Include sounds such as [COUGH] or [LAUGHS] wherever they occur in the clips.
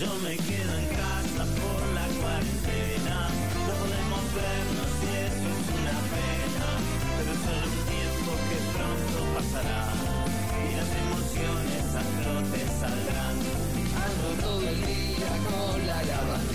Yo me quedo en casa por la cuarentena. No podemos vernos y eso es una pena. Pero es solo un tiempo que pronto pasará. Con la lavandina.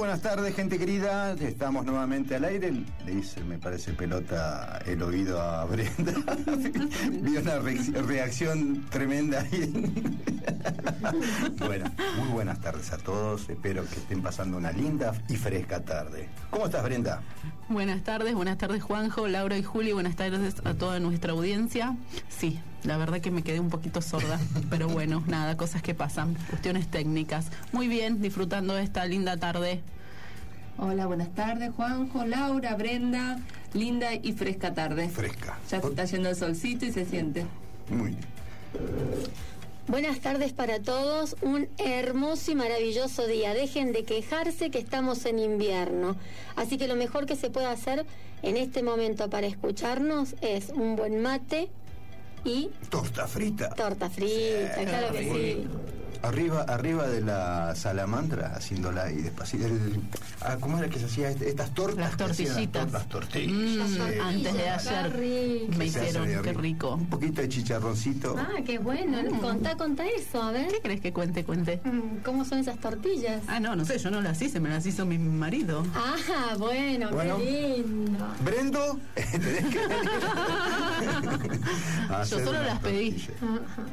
Buenas tardes, gente querida. Estamos nuevamente al aire. Le hice, me parece, pelota el oído a Brenda. [LAUGHS] Vi una re- reacción tremenda ahí. [LAUGHS] bueno, muy buenas tardes a todos. Espero que estén pasando una linda y fresca tarde. ¿Cómo estás, Brenda? Buenas tardes, buenas tardes Juanjo, Laura y Juli, buenas tardes a toda nuestra audiencia. Sí, la verdad que me quedé un poquito sorda, [LAUGHS] pero bueno, nada, cosas que pasan, cuestiones técnicas. Muy bien, disfrutando de esta linda tarde. Hola, buenas tardes, Juanjo, Laura, Brenda. Linda y fresca tarde. Fresca. Ya se está yendo el solcito y se siente. Muy bien. Buenas tardes para todos, un hermoso y maravilloso día. Dejen de quejarse que estamos en invierno. Así que lo mejor que se puede hacer en este momento para escucharnos es un buen mate y Torta frita. torta frita, claro que sí. Arriba, arriba de la salamandra, haciéndola ahí despacito. El- ah, ¿Cómo era que se hacía este- estas tortas? Las tortillitas. Las tortillas. Mm, antes de ayer rico. me hicieron, qué rico. Un poquito de chicharroncito. Ah, qué bueno. Contá, contá eso, a ver. ¿Qué crees que cuente, cuente? Mm, ¿Cómo son esas tortillas? Ah, no, no sé, yo no las hice, me las hizo mi marido. Ah, bueno, Bueno. qué lindo. Brendo, [LAUGHS] tenés que [LAUGHS] Yo solo las pedí.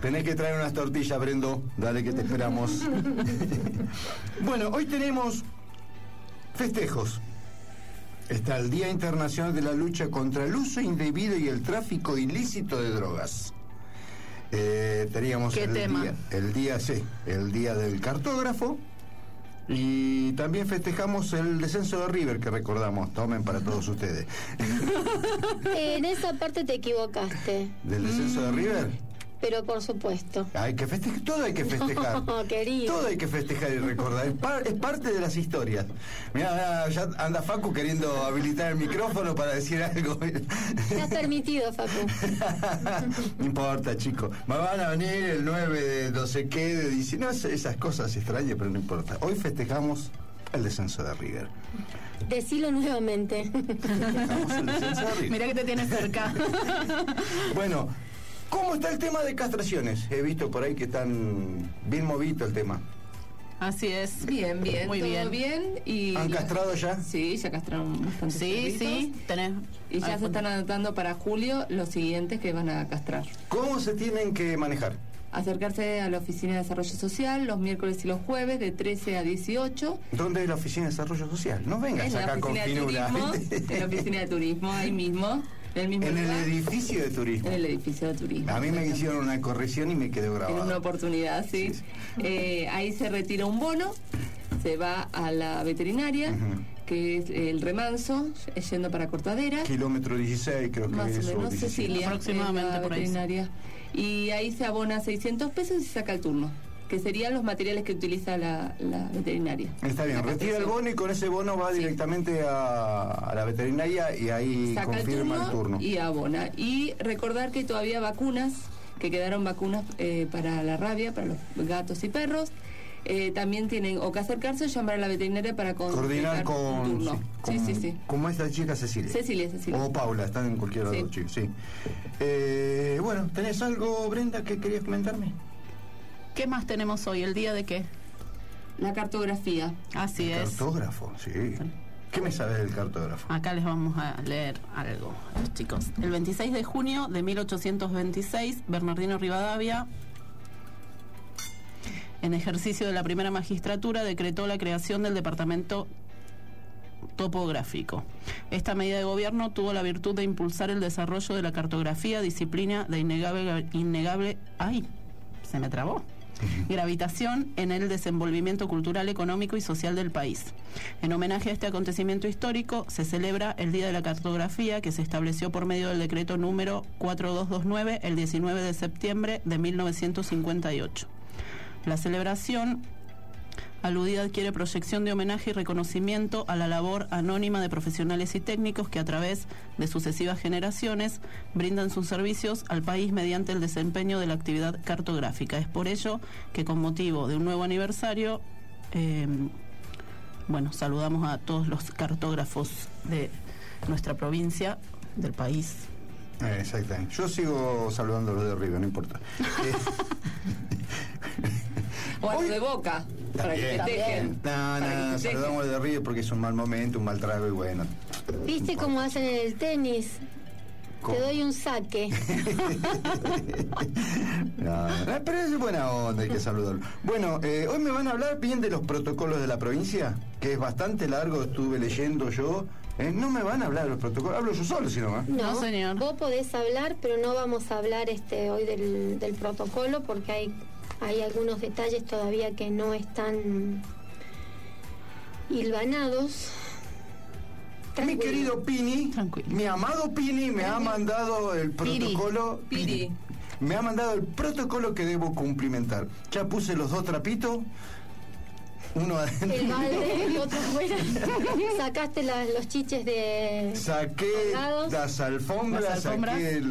Tenés que traer unas tortillas, Brendo. Dale que te esperamos. [LAUGHS] bueno, hoy tenemos festejos. Está el Día Internacional de la Lucha contra el Uso Indebido y el Tráfico Ilícito de Drogas. Eh, teníamos ¿Qué el tema? día, el día, sí, el día del cartógrafo, Y también festejamos el descenso de River que recordamos. Tomen para todos ustedes. [LAUGHS] En esa parte te equivocaste, ¿Del descenso de River? Pero por supuesto. Hay que festejar, todo hay que [LAUGHS] festejar. No, querido. Todo hay que festejar y recordar. Es, par- es parte de las historias. Mira, ya anda Facu queriendo habilitar el micrófono para decir algo. Estás permitido, Facu. [LAUGHS] no importa, chicos. Me van a venir el 9 de no sé qué, de 19. No, sé, esas cosas extrañas, pero no importa. Hoy festejamos el descenso de River. Decilo nuevamente. Festejamos el descenso de River. Mirá que te tienes cerca. Bueno, ¿cómo está el tema de castraciones? He visto por ahí que están bien movido el tema. Así es. Bien, bien, Muy todo bien. bien. y ¿Han castrado ya? Sí, ya castraron bastantes Sí, perritos. sí, tenés. Y ya se están anotando para julio los siguientes que van a castrar. ¿Cómo se tienen que manejar? Acercarse a la Oficina de Desarrollo Social los miércoles y los jueves de 13 a 18. ¿Dónde es la Oficina de Desarrollo Social? No vengas acá con finura. En la Oficina de Turismo, ahí mismo. En el mismo En el lugar, edificio de turismo. en el edificio de turismo. A mí me hicieron una corrección y me quedó En una grabado. oportunidad, sí. Sí, sí. Eh, ahí se retira un bono, se va a la veterinaria, que es el remanso, yendo para Cortadera. Kilómetro 16 creo que Más es. o menos, 17. Cecilia, Aproximadamente por ahí. Y ahí se abona 600 pesos y se saca el turno, que serían los materiales que utiliza la, la veterinaria. Está bien, retira el bono y con ese bono va Sí. directamente a, a la veterinaria y ahí Saca el confirma turno, el turno. y abona. Y recordar que todavía vacunas, que quedaron vacunas eh, para la rabia, para los gatos y perros. eh, también tienen o que acercarse o llamar a la veterinaria para con- Coordinar un con, turno. sí, Sí, con- sí, sí. Como esta chica Cecilia. Cecilia, Cecilia. O Paula, están en cualquiera de Sí. los chicos, sí. Eh, bueno, ¿tenés algo, Brenda, que querías comentarme? ¿Qué más tenemos hoy? ¿El día de qué? La cartografía. Así es. Cartógrafo, sí. ¿Qué me sabe del cartógrafo? Acá les vamos a leer algo los chicos. El 26 de junio de 1826, Bernardino Rivadavia, en ejercicio de la primera magistratura, decretó la creación del departamento topográfico. Esta medida de gobierno tuvo la virtud de impulsar el desarrollo de la cartografía, disciplina de innegable, innegable ay, se me trabó. Gravitación en el desenvolvimiento cultural, económico y social del país. En homenaje a este acontecimiento histórico, se celebra el Día de la Cartografía que se estableció por medio del decreto número 4229 el 19 de septiembre de 1958. La celebración aludida adquiere proyección de homenaje y reconocimiento a la labor anónima de profesionales y técnicos que a través de sucesivas generaciones brindan sus servicios al país mediante el desempeño de la actividad cartográfica. Es por ello que con motivo de un nuevo aniversario, eh, bueno, saludamos a todos los cartógrafos de nuestra provincia, del país. Eh, exactamente. Yo sigo saludando a los de arriba, no importa. [LAUGHS] [LAUGHS] O a los Hoy- de boca, para que festejen. no, Para que no, festejen. saludamos de arriba porque es un mal momento, un mal trago y bueno. ¿Viste cómo hacen en el tenis? ¿Cómo? Te doy un saque. [LAUGHS] No, no, pero es buena onda, hay que saludarlo. Bueno, eh, hoy me van a hablar bien de los protocolos de la provincia, que es bastante largo, estuve leyendo yo. Eh, no me van a hablar de los protocolos, hablo yo solo, si no. No, señor. Vos podés hablar, pero no vamos a hablar este hoy del, del protocolo porque hay, hay algunos detalles todavía que no están hilvanados. Mi querido Pini, Tranquilo. mi amado Pini me ha mandado el protocolo. Piri. Me ha mandado el protocolo que debo cumplimentar. Ya puse los dos trapitos. Uno adentro. El balde [LAUGHS] y otro fuera. Sacaste la- los chiches de. Saqué las alfombras, Las alfombras. saqué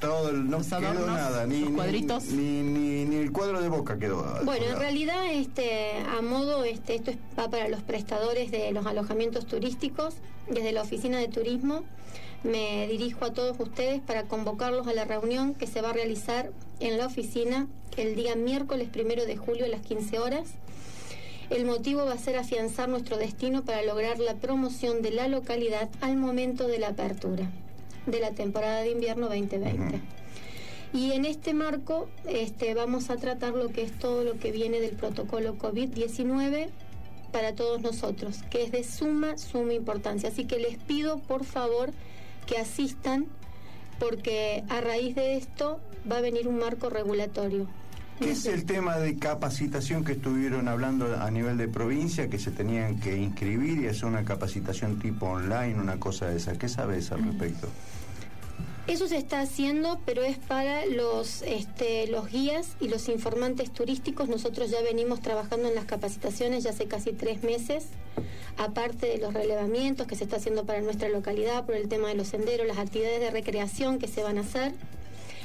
todo, el- no Los quedó adornos, nada, ni, los cuadritos. Ni, ni, ni el cuadro de boca quedó. Bueno, en realidad, este, a modo, este, esto es- va para los prestadores de los alojamientos turísticos. Desde la oficina de turismo me dirijo a todos ustedes para convocarlos a la reunión que se va a realizar en la oficina el día miércoles primero de julio a las 15 horas. El motivo va a ser afianzar nuestro destino para lograr la promoción de la localidad al momento de la apertura de la temporada de invierno 2020. Y en este marco este, vamos a tratar lo que es todo lo que viene del protocolo COVID-19 para todos nosotros, que es de suma, suma importancia. Así que les pido, por favor, que asistan, porque a raíz de esto va a venir un marco regulatorio. ¿Qué es el tema de capacitación que estuvieron hablando a nivel de provincia, que se tenían que inscribir y hacer una capacitación tipo online, una cosa de esa? ¿Qué sabes al respecto? Eso se está haciendo, pero es para los, este, los guías y los informantes turísticos. Nosotros ya venimos trabajando en las capacitaciones ya hace casi tres meses, aparte de los relevamientos que se está haciendo para nuestra localidad por el tema de los senderos, las actividades de recreación que se van a hacer,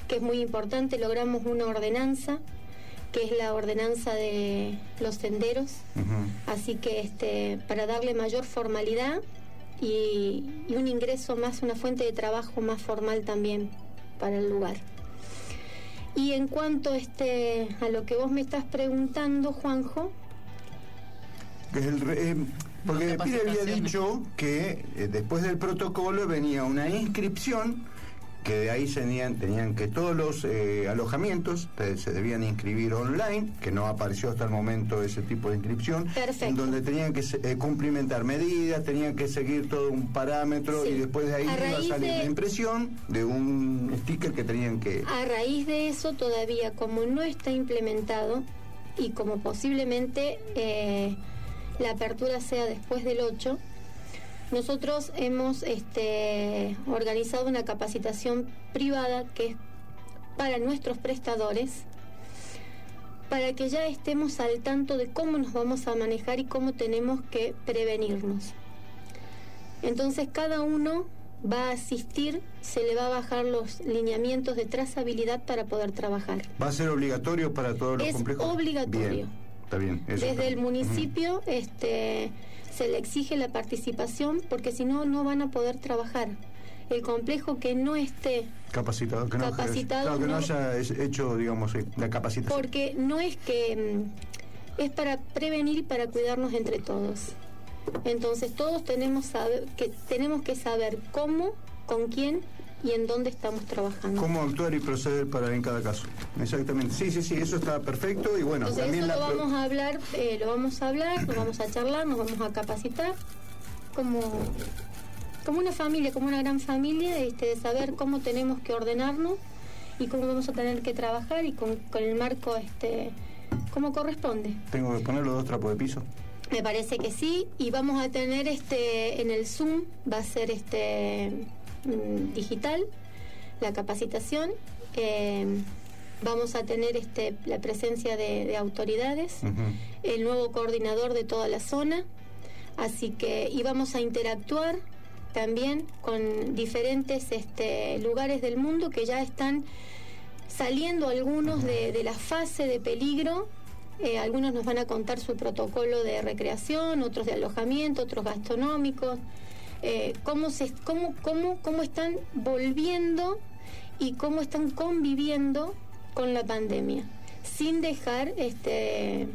que es muy importante. Logramos una ordenanza, que es la ordenanza de los senderos. Así que este, para darle mayor formalidad y, y un ingreso más, una fuente de trabajo más formal también para el lugar. Y en cuanto este, a lo que vos me estás preguntando, Juanjo, el eh, porque Pire había dicho que eh, después del protocolo venía una inscripción, que de ahí tenían, tenían que todos los eh, alojamientos se debían inscribir online, que no apareció hasta el momento ese tipo de inscripción, Perfecto. en donde tenían que eh, cumplimentar medidas, tenían que seguir todo un parámetro Sí. y después de ahí A iba a salir de- la impresión de un sticker que tenían que... a raíz de eso todavía como no está implementado y como posiblemente eh, la apertura sea después del 8, nosotros hemos este, organizado una capacitación privada que es para nuestros prestadores, para que ya estemos al tanto de cómo nos vamos a manejar y cómo tenemos que prevenirnos. Entonces cada uno va a asistir, se le va a bajar los lineamientos de trazabilidad para poder trabajar. ¿Va a ser obligatorio para todos los Es complejos? obligatorio. Bien, está bien. eso Desde está el municipio este, se le exige la participación porque si no, no van a poder trabajar. El complejo que no esté, Capacitado, que no, Capacitado, claro, que no haya hecho, digamos, eh, la capacitación. porque no es que mm, es para prevenir y para cuidarnos entre todos. Entonces todos tenemos saber, que tenemos que saber cómo, con quién y en dónde estamos trabajando. ¿Cómo actuar y proceder para en cada caso? Exactamente. Sí, sí, sí, eso está perfecto y bueno, Entonces también eso la lo vamos a hablar, eh, lo vamos a hablar, nos vamos a charlar, nos vamos a capacitar como, como una familia, como una gran familia, este, de saber cómo tenemos que ordenarnos y cómo vamos a tener que trabajar y con, con el marco este como corresponde. tengo que poner los dos trapos de piso. Me parece que sí, y vamos a tener este en el Zoom, va a ser este mm, digital, la capacitación. eh, vamos a tener este la presencia de, de autoridades, el nuevo coordinador de toda la zona, así que y vamos a interactuar también con diferentes este, lugares del mundo que ya están saliendo algunos de, de la fase de peligro. Eh, algunos nos van a contar su protocolo de recreación, otros de alojamiento, otros gastronómicos, eh, cómo, se, cómo, cómo, cómo están volviendo y cómo están conviviendo con la pandemia, sin dejar, este,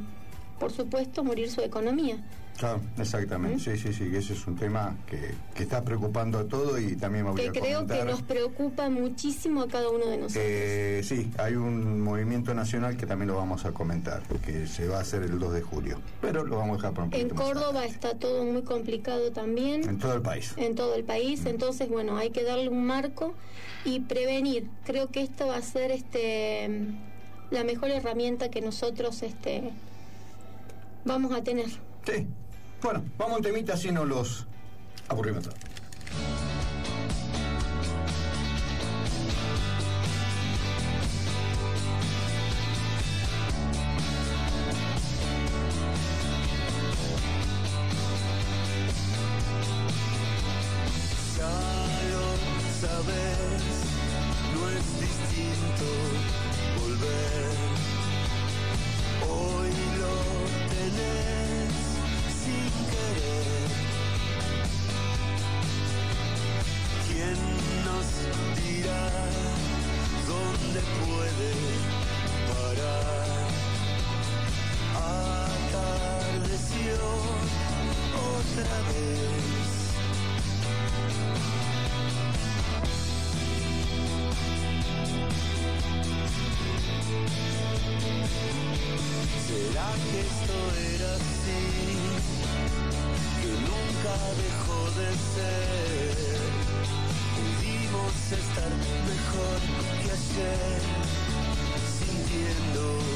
por supuesto, morir su economía. Claro, exactamente. Sí, sí, sí, que ese es un tema que, que está preocupando a todo y también me voy que a creo que nos preocupa muchísimo a cada uno de nosotros. Eh, sí, hay un movimiento nacional que también lo vamos a comentar, que se va a hacer el 2 de julio, pero lo vamos a dejar para un en más Córdoba está todo muy complicado también. En todo el país. en todo el país. Entonces, bueno, hay que darle un marco y prevenir. Creo que esto va a ser este la mejor herramienta que nosotros este vamos a tener. Sí. Bueno, vamos a un temita así no los aburrimos esto era así, que nunca dejó de ser. Pudimos estar mejor que ayer, sintiendo.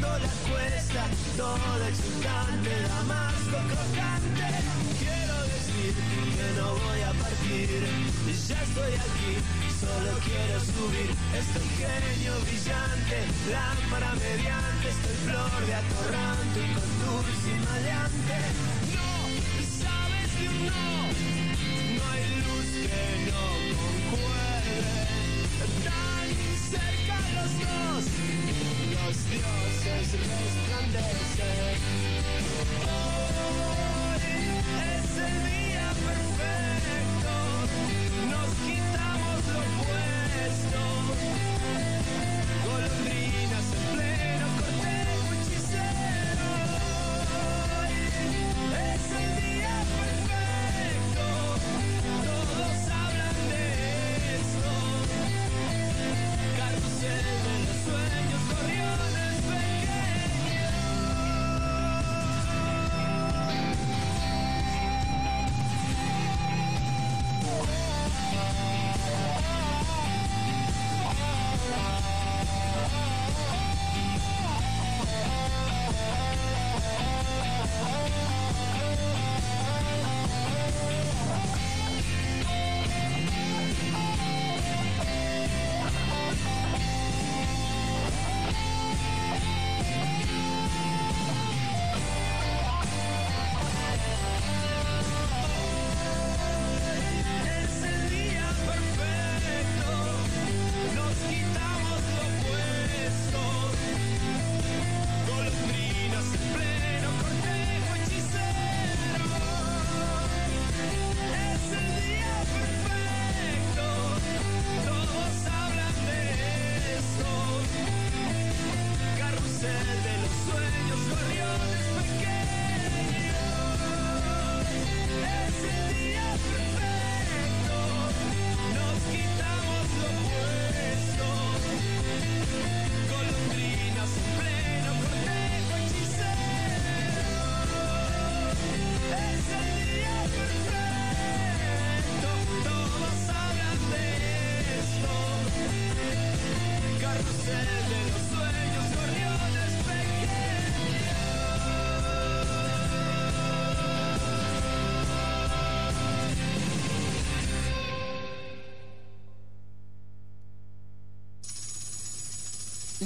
la cuesta, todo excitante, damasco crocante. Quiero decir que no voy a partir, ya estoy aquí, solo quiero subir. Estoy genio brillante, lámpara mediante, estoy flor de atorrante, un dulce y maleante. No, sabes que no, no hay luz que no concuerde acercan los dios, los dioses resplandecen. Hoy es el día perfecto, nos quitamos lo puesto. Golondrinas en pleno cortejo hechicero. Hoy es el día perfecto, todos hablan de esto noche de los sueños corrió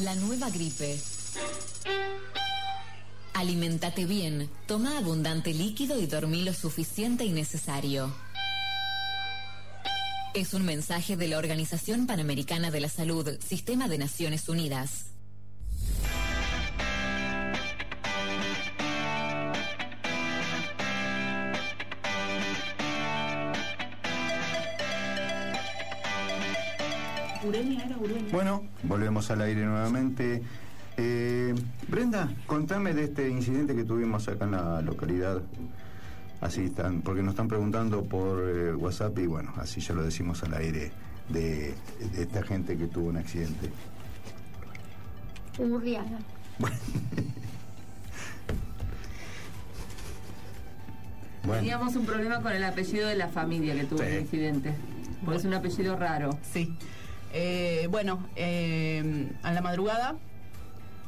La nueva gripe. Alimentate bien, toma abundante líquido y dormí lo suficiente y necesario. Es un mensaje de la Organización Panamericana de la Salud, Sistema de Naciones Unidas. Al aire nuevamente. Eh, Brenda, contame de este incidente que tuvimos acá en la localidad. Así están, porque nos están preguntando por eh, WhatsApp y bueno, así ya lo decimos al aire de, de esta gente que tuvo un accidente. Urriaga. [LAUGHS] Bueno, Teníamos un problema con el apellido de la familia que tuvo Sí. el incidente. Porque es un apellido raro. Sí. Eh, bueno, eh, a la madrugada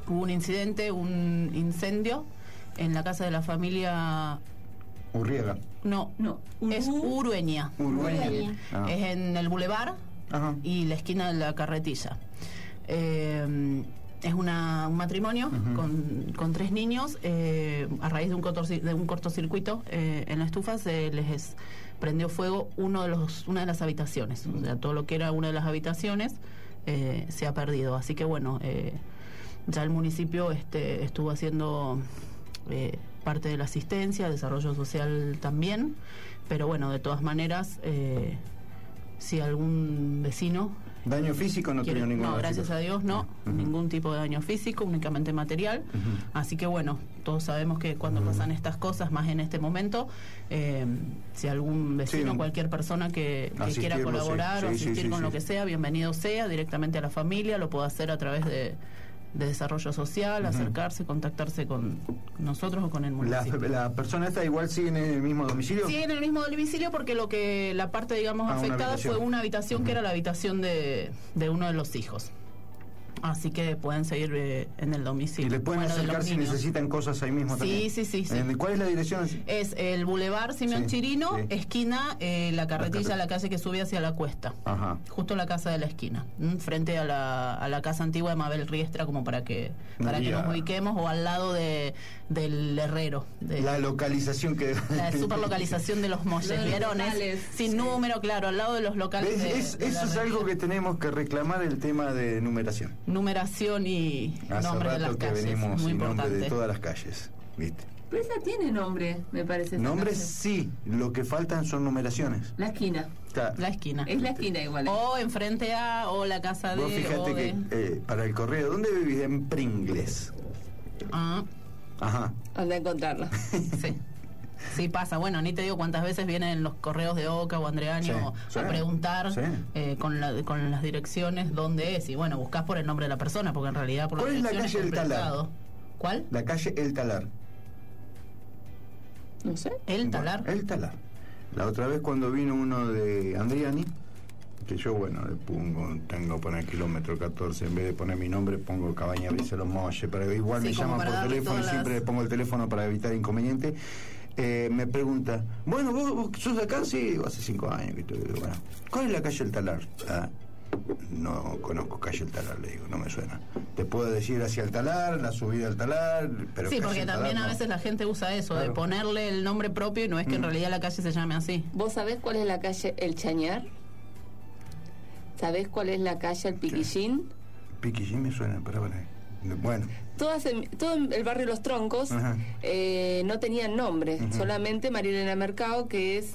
hubo un incidente, un incendio en la casa de la familia. Urriaga. No, No, es Uru- Urueña. Urueña. Ah. Es en el bulevar y la esquina de la carretilla. Eh, es una- un matrimonio con, con tres niños. eh, a raíz de un, cortorci- de un cortocircuito eh, en la estufa se les es- prendió fuego uno de los, una de las habitaciones. O sea, todo lo que era una de las habitaciones eh, se ha perdido. Así que bueno, eh, ya el municipio este, estuvo haciendo eh, parte de la asistencia, desarrollo social también. Pero bueno, de todas maneras, si algún vecino Daño físico no tenía ningún no, gracias a Dios no, ningún tipo de daño físico, únicamente material. Así que bueno, todos sabemos que cuando pasan estas cosas, más en este momento, eh, si algún vecino, Sí. cualquier persona que, que quiera colaborar sí. o Sí, asistir con lo que sea, bienvenido sea, directamente a la familia, lo puede hacer a través de, de desarrollo social, acercarse, contactarse con nosotros o con el La, municipio. la persona esta igual sigue en el mismo domicilio. Sí, en el mismo domicilio porque lo que la parte, digamos, Ah, afectada fue una habitación que era la habitación de, de uno de los hijos. Así que pueden seguir eh, en el domicilio. Y le pueden Bueno, acercar si niños. necesitan cosas ahí mismo Sí, también. sí, sí, sí. Eh, ¿Cuál es la dirección? Es el Boulevard Simeón Sí, Chirino, sí. esquina, eh, la carretilla, carretilla. la calle que sube hacia la cuesta. Ajá. Justo la casa de la esquina, ¿m? frente a la, a la casa antigua de Mabel Riestra, como para que para que nos ubiquemos, o al lado de, del herrero. De, La localización que... [LAUGHS] la superlocalización de los Lo molles, de los ¿vieron? Es locales, sin sí. número, claro, al lado de los locales. ¿Ves? de- Es- de la eso es algo que tenemos que reclamar el tema de numeración. Numeración y Hace nombre de las que calles, venimos muy nombre importante. de todas las calles. ¿Viste? Pero esa tiene nombre, me parece. calle. sí, lo que faltan son numeraciones. La esquina. Claro. La esquina. Es la esquina igual. O enfrente a, o la casa de. Vos o fíjate que de- eh, para el correo, ¿dónde vivís? En Pringles. Ah, Ajá. Anda a encontrarla. [LAUGHS] sí. Sí pasa, bueno, ni te digo cuántas veces vienen los correos de Oca o Andreaño Sí, a sí, preguntar sí. eh, con, la- con las direcciones dónde es y bueno, buscás por el nombre de la persona porque en realidad por ¿Cuál es la calle del Talar? ¿Cuál? La calle El Talar. No sé. El Talar. Bueno, el Talar. La otra vez cuando vino uno de Andriani, que yo, bueno, le pongo, tengo poner kilómetro 14, en vez de poner mi nombre pongo Cabaña Brisa Los Molles, pero igual Sí, me llaman por teléfono y siempre las- le pongo el teléfono para evitar inconveniente. Eh, me pregunta, bueno, ¿vos, vos sos de acá? Sí, hace cinco años que estoy. Bueno, ¿cuál es la calle El Talar? Ah, no conozco calle El Talar, le digo, no me suena. Te puedo decir hacia el Talar, la subida al Talar, pero sí, porque también Talar a no. veces la gente usa eso, de ponerle el nombre propio y no es que en Mm. realidad la calle se llame así. ¿Vos sabés cuál es la calle El Chañar? ¿Sabés cuál es la calle El Piquillín? Piquillín me suena, pero bueno. Bueno, Todas en- todo el barrio Los Troncos Ajá. eh, no tenían nombre, Ujú. solamente Marilena Mercado, que es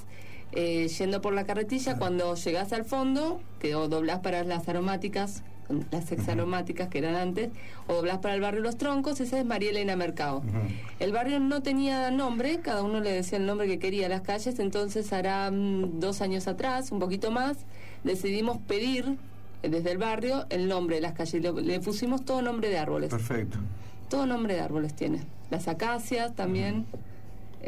eh, yendo por la carretilla, cuando llegás al fondo, que o doblás para las aromáticas, las ex aromáticas que eran antes, o doblás para el barrio Los Troncos, esa es María Elena Mercado. El barrio no tenía nombre, cada uno le decía el nombre que quería a las calles, entonces hará mm, dos años atrás, un poquito más, decidimos pedir desde el barrio el nombre de las calles, le, le pusimos todo nombre de árboles. Perfecto. Todo nombre de árboles tiene. Las acacias también.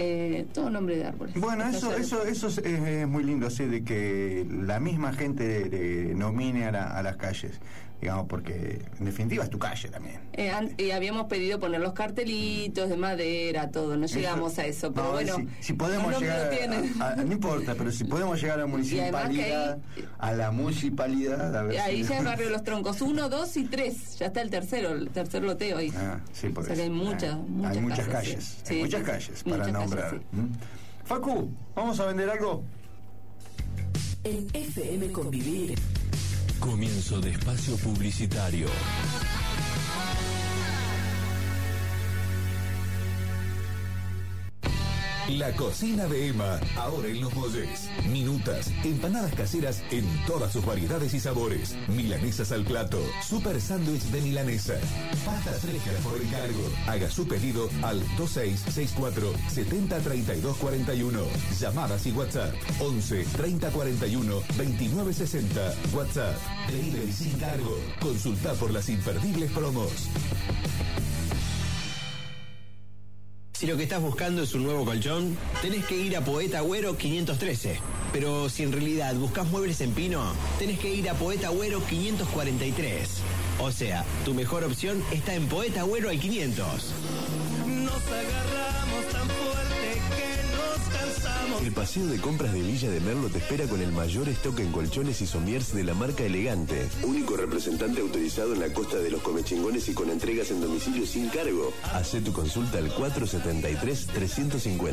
eh, todo nombre de árboles. Bueno, eso, eso, eso es, es- es muy lindo, así de que la misma gente eh, nomine a, la- a las calles, digamos, porque en definitiva es tu calle también. Eh, habíamos pedido poner los cartelitos de madera, todo. No llegamos a eso, pero No, bueno. Si, si podemos los llegar, a- a- no importa, pero si podemos llegar a la municipalidad, a la municipalidad, a ver Y ahí si- ya es Barrio Los [LAUGHS] Troncos. Uno, dos y tres. Ya está el tercero, el tercer loteo ahí. Ah, sí, por O sea que eso. hay muchas, Ah, muchas hay muchas calles, calles, sí. hay muchas sí, calles para Muchas calles, nombrar. sí. ¿Mm? Facu, ¿vamos a vender algo? En FM Convivir. Comienzo de espacio publicitario. La cocina de Emma, ahora en Los Molles. Minutas, empanadas caseras en todas sus variedades y sabores. Milanesas al plato, super sándwich de milanesa. Pastas frescas por encargo. Haga su pedido al 2664 70 32 41. Llamadas y WhatsApp 11 30 41 29 60. WhatsApp. Delivery sin cargo. Consulta por las imperdibles promos. Si lo que estás buscando es un nuevo colchón, tenés que ir a Poeta Agüero 513. Pero si en realidad buscas muebles en pino, tenés que ir a Poeta Agüero 543. O sea, tu mejor opción está en Poeta Agüero al 500. Nos agarramos El paseo de compras de Villa de Merlo te espera con el mayor stock en colchones y somiers de la marca Elegante. Único representante autorizado en la costa de los comechingones y con entregas en domicilio sin cargo. Hacé tu consulta al 473-350.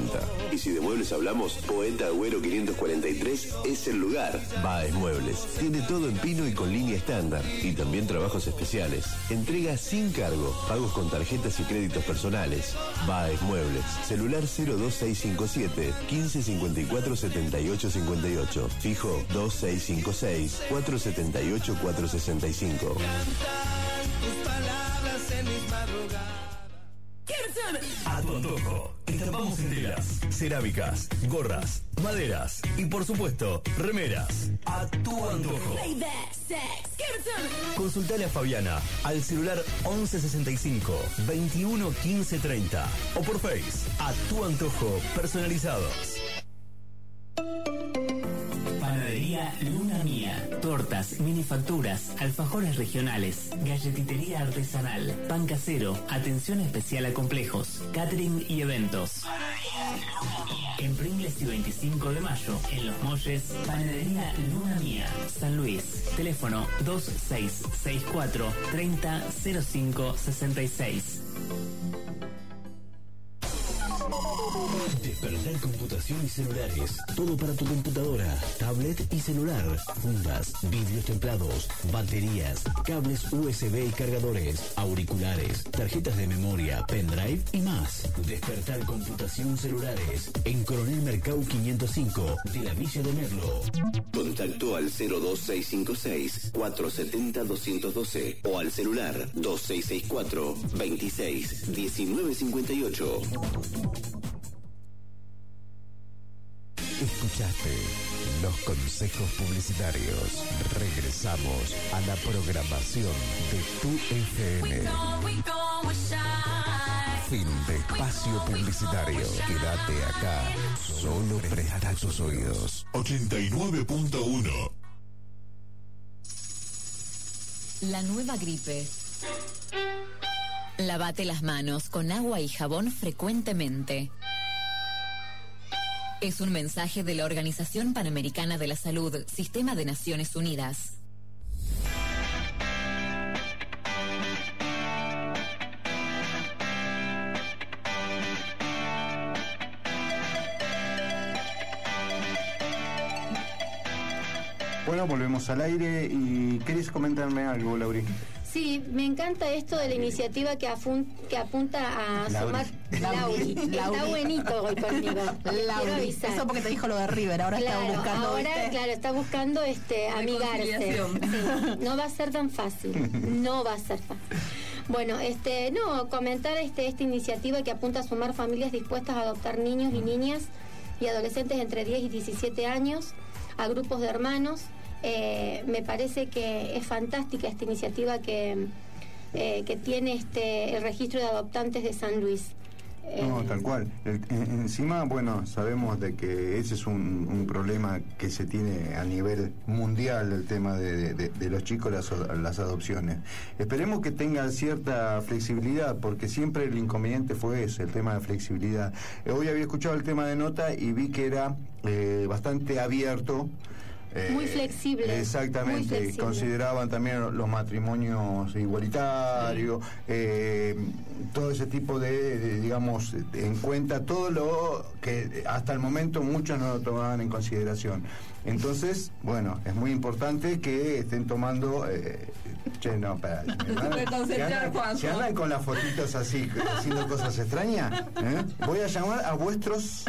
Y si de muebles hablamos, Poeta Agüero 543 es el lugar. Baez Muebles. Tiene todo en pino y con línea estándar. Y también trabajos especiales. Entrega sin cargo. Pagos con tarjetas y créditos personales. Baez Muebles. Celular 02657 1554 78 58. Fijo 2656 478 465. Tus palabras en mis madrugadas. A tu antojo. Estampamos en telas, cerámicas, gorras, maderas y por supuesto, remeras. A tu antojo. Consultale a Fabiana al celular 1165 21 15 30 o por Face. A tu antojo personalizados. Panadería Luna Mía. Tortas, minifacturas, alfajores regionales, galletitería artesanal, pan casero, atención especial a complejos, catering y eventos. En Pringles y 25 de mayo, en Los Molles, Panadería Luna Mía, San Luis. Teléfono 2664 300566. Despertar computación y celulares. Todo para tu computadora, tablet y celular. Fundas, vidrios templados, baterías, cables USB y cargadores, auriculares, tarjetas de memoria, pendrive y más. Despertar computación celulares. En Coronel Mercado 505 de la Villa de Merlo. Contacto al 02656 470 212 o al celular 2664 26 1958. Escuchaste los consejos publicitarios. Regresamos a la programación de tu FM. Fin de espacio publicitario. Quédate acá. Solo presta tus oídos. 89.1 La nueva gripe. Lavate las manos con agua y jabón frecuentemente. Es un mensaje de la Organización Panamericana de la Salud, Sistema de Naciones Unidas. Bueno, volvemos al aire y ¿querés comentarme algo, Lauri? Sí, me encanta esto de la iniciativa que, afun- que apunta a Lauri. sumar. Lauri. Está buenito hoy conmigo. [LAUGHS] Quiero Lauri. avisar. Eso porque te dijo lo de River, ahora claro, está buscando. Ahora, ¿viste? claro, está buscando este amigarse. Sí, no va a ser tan fácil. No va a ser fácil. Bueno, este, no, comentar este, esta iniciativa que apunta a sumar familias dispuestas a adoptar niños y niñas y adolescentes entre 10 y 17 años a grupos de hermanos. Eh, me parece que es fantástica esta iniciativa que, eh, que tiene este el registro de adoptantes de San Luis. No, Eh, tal cual. El- en- encima, bueno, sabemos de que ese es un, un problema que se tiene a nivel mundial, el tema de, de- de los chicos, las, las adopciones. Esperemos que tenga cierta flexibilidad, porque siempre el inconveniente fue ese, el tema de flexibilidad. Eh, Hoy había escuchado el tema de nota y vi que era eh, bastante abierto. Eh, Muy flexible, muy Exactamente, flexible. consideraban también los matrimonios igualitarios, eh, todo ese tipo de, de, digamos, en cuenta todo lo que hasta el momento muchos no lo tomaban en consideración. Entonces, bueno, es muy importante que estén tomando... eh, che, no, [LAUGHS] andan- Juanjo. si andan con las fotitos así, haciendo cosas extrañas, ¿eh? voy a llamar a vuestros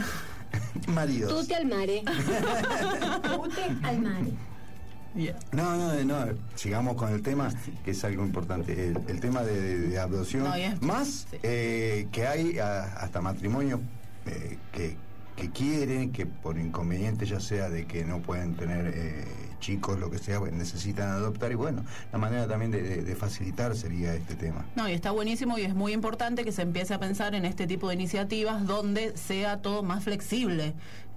[LAUGHS] maridos. Tute al mare. [LAUGHS] Tute al mare. No, no, no, sigamos con el tema, que es algo importante, el, el tema de, de- No, es- más eh, que hay a- hasta matrimonios eh, que, que quieren, que por inconveniente ya sea de que no pueden tener eh, chicos, lo que sea, pues, necesitan adoptar y bueno, la manera también de, facilitar sería este tema. No, y está buenísimo y es muy importante que se empiece a pensar en este tipo de iniciativas donde sea todo más flexible.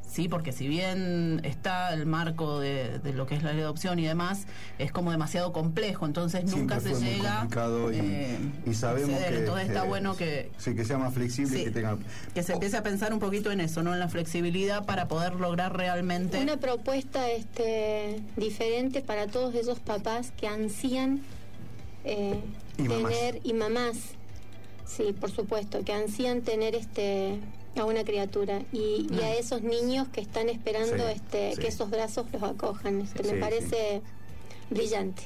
Sí, porque si bien está el marco de, de lo que es la ley de adopción y demás, es como demasiado complejo, entonces nunca Siempre se fue llega complicado y, eh, y sabemos acceder. que... Entonces está eh, bueno que, Sí, que sea más flexible y que tenga... que se empiece a pensar un poquito en eso, ¿no? En la flexibilidad para poder lograr realmente... Una propuesta este, diferente para todos esos papás que ansían eh, Y mamás. tener y mamás, sí, por supuesto, que ansían tener este a una criatura y, y a esos niños que están esperando Sí, este sí. que esos brazos los acojan. Este, Sí, me parece brillante.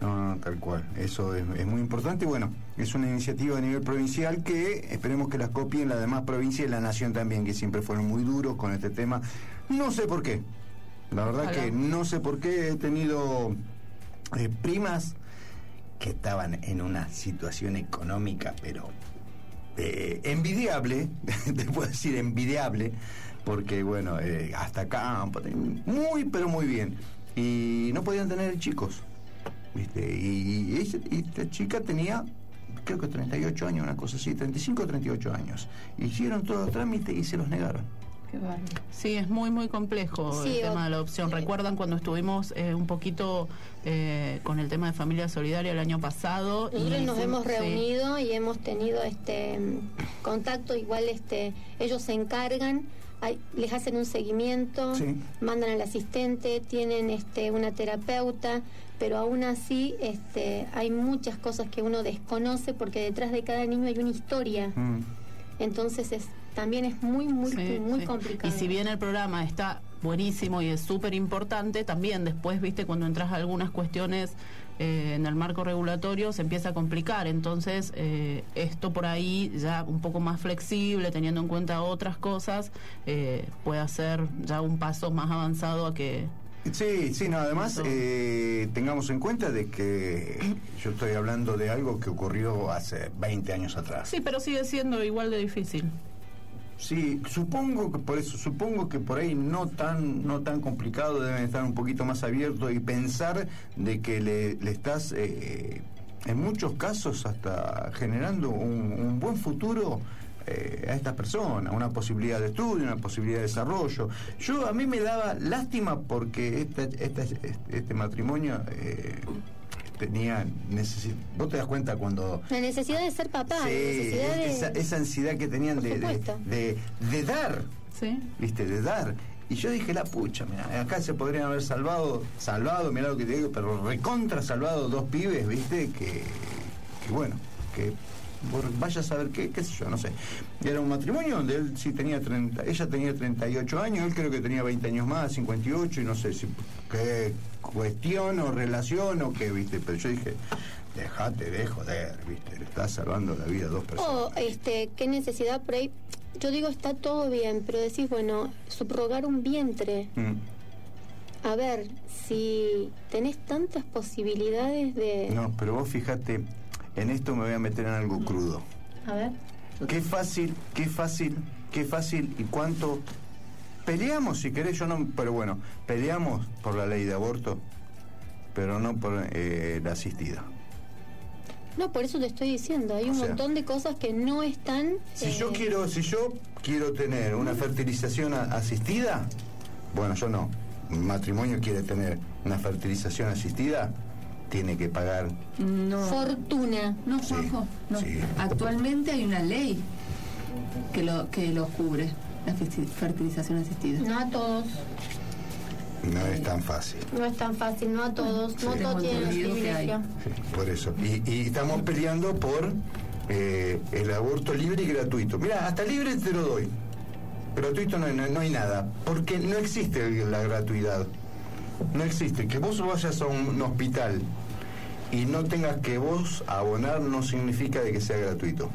No, no, tal cual. Eso es, es muy importante. Bueno, es una iniciativa a nivel provincial que esperemos que las copien las demás provincias y la nación también, que siempre fueron muy duros con este tema. No sé por qué. La verdad que no sé por qué he tenido eh, primas que estaban en una situación económica, pero eh, envidiable, [LAUGHS] te puedo decir envidiable, porque bueno, eh, hasta acá, muy pero muy bien. Y no podían tener chicos. ¿viste? Y, y esta chica tenía, creo que 38 años, una cosa así, 35 o 38 años. Hicieron todos los trámites y se los negaron. Sí, es muy, muy complejo Sí, el tema de la adopción. ¿Recuerdan cuando estuvimos eh, un poquito eh, con el tema de familia solidaria el año pasado? Nosotros Y nos sí, hemos sí. reunido y hemos tenido este contacto, igual este ellos se encargan, hay- les hacen un seguimiento, Sí. mandan al asistente, tienen este una terapeuta, pero aún así este hay muchas cosas que uno desconoce porque detrás de cada niño hay una historia. Mm. Entonces es también es muy muy Sí, muy sí. complicado. Y si bien el programa está buenísimo y es súper importante, también después, viste, cuando entras a algunas cuestiones eh, en el marco regulatorio se empieza a complicar. Entonces, eh, esto por ahí ya un poco más flexible, teniendo en cuenta otras cosas, eh, puede ser ya un paso más avanzado a que... Sí, sí, no, además eh, tengamos en cuenta de que yo estoy hablando de algo que ocurrió hace 20 años atrás. Sí, pero sigue siendo igual de difícil. Sí, supongo que por eso, supongo que por ahí no tan, no tan complicado deben estar un poquito más abiertos y pensar de que le, le estás eh, en muchos casos hasta generando un, un buen futuro eh, a esta persona, una posibilidad de estudio, una posibilidad de desarrollo. Yo a mí me daba lástima porque esta, esta- este, este matrimonio eh, tenía necesi- vos te das cuenta cuando La necesidad de ser papá, la Sí, necesidad de esa, esa ansiedad que tenían de, de, supuesto. de- de dar, Sí. ¿viste? De dar. Y yo dije, la pucha, mira, acá se podrían haber salvado, salvado, mira lo que te digo, pero recontra salvado dos pibes, ¿viste? Que, que bueno, que vaya a saber qué, qué sé yo, no sé. Era un matrimonio donde él sí tenía 30, ella tenía 38 años, él creo que tenía 20 años más, 58, y no sé si qué cuestión o relación o qué, ¿viste? Pero yo dije, Dejate de joder, viste, le estás salvando la vida a dos personas. O, este, qué necesidad por ahí. Yo digo, está todo bien, pero decís, bueno, subrogar un vientre. Mm. A ver, si tenés tantas posibilidades de... No, pero vos fíjate, en esto me voy a meter en algo crudo. A ver. Qué fácil, qué fácil, qué fácil y cuánto peleamos si querés, yo no, pero bueno, peleamos por la ley de aborto, pero no por eh, la asistida. No, por eso te estoy diciendo, hay un sea, montón de cosas que no están... Si eh, yo quiero, si yo quiero tener una fertilización asistida, bueno, yo no. Matrimonio quiere tener una fertilización asistida, tiene que pagar. No. Fortuna. No, Juanjo, no. sí. Actualmente hay una ley que lo, que lo cubre, la fertilización asistida. No a todos, No es tan fácil. no es tan fácil, no a todos, no todos tienen privilegio. Por eso. Y, y estamos peleando por eh, el aborto libre y gratuito. Mira, hasta libre te lo doy. Gratuito no, hay- no- no hay nada. Porque no existe la gratuidad. No existe. Que vos vayas a un, un hospital y no tengas que vos abonar no significa de que sea gratuito.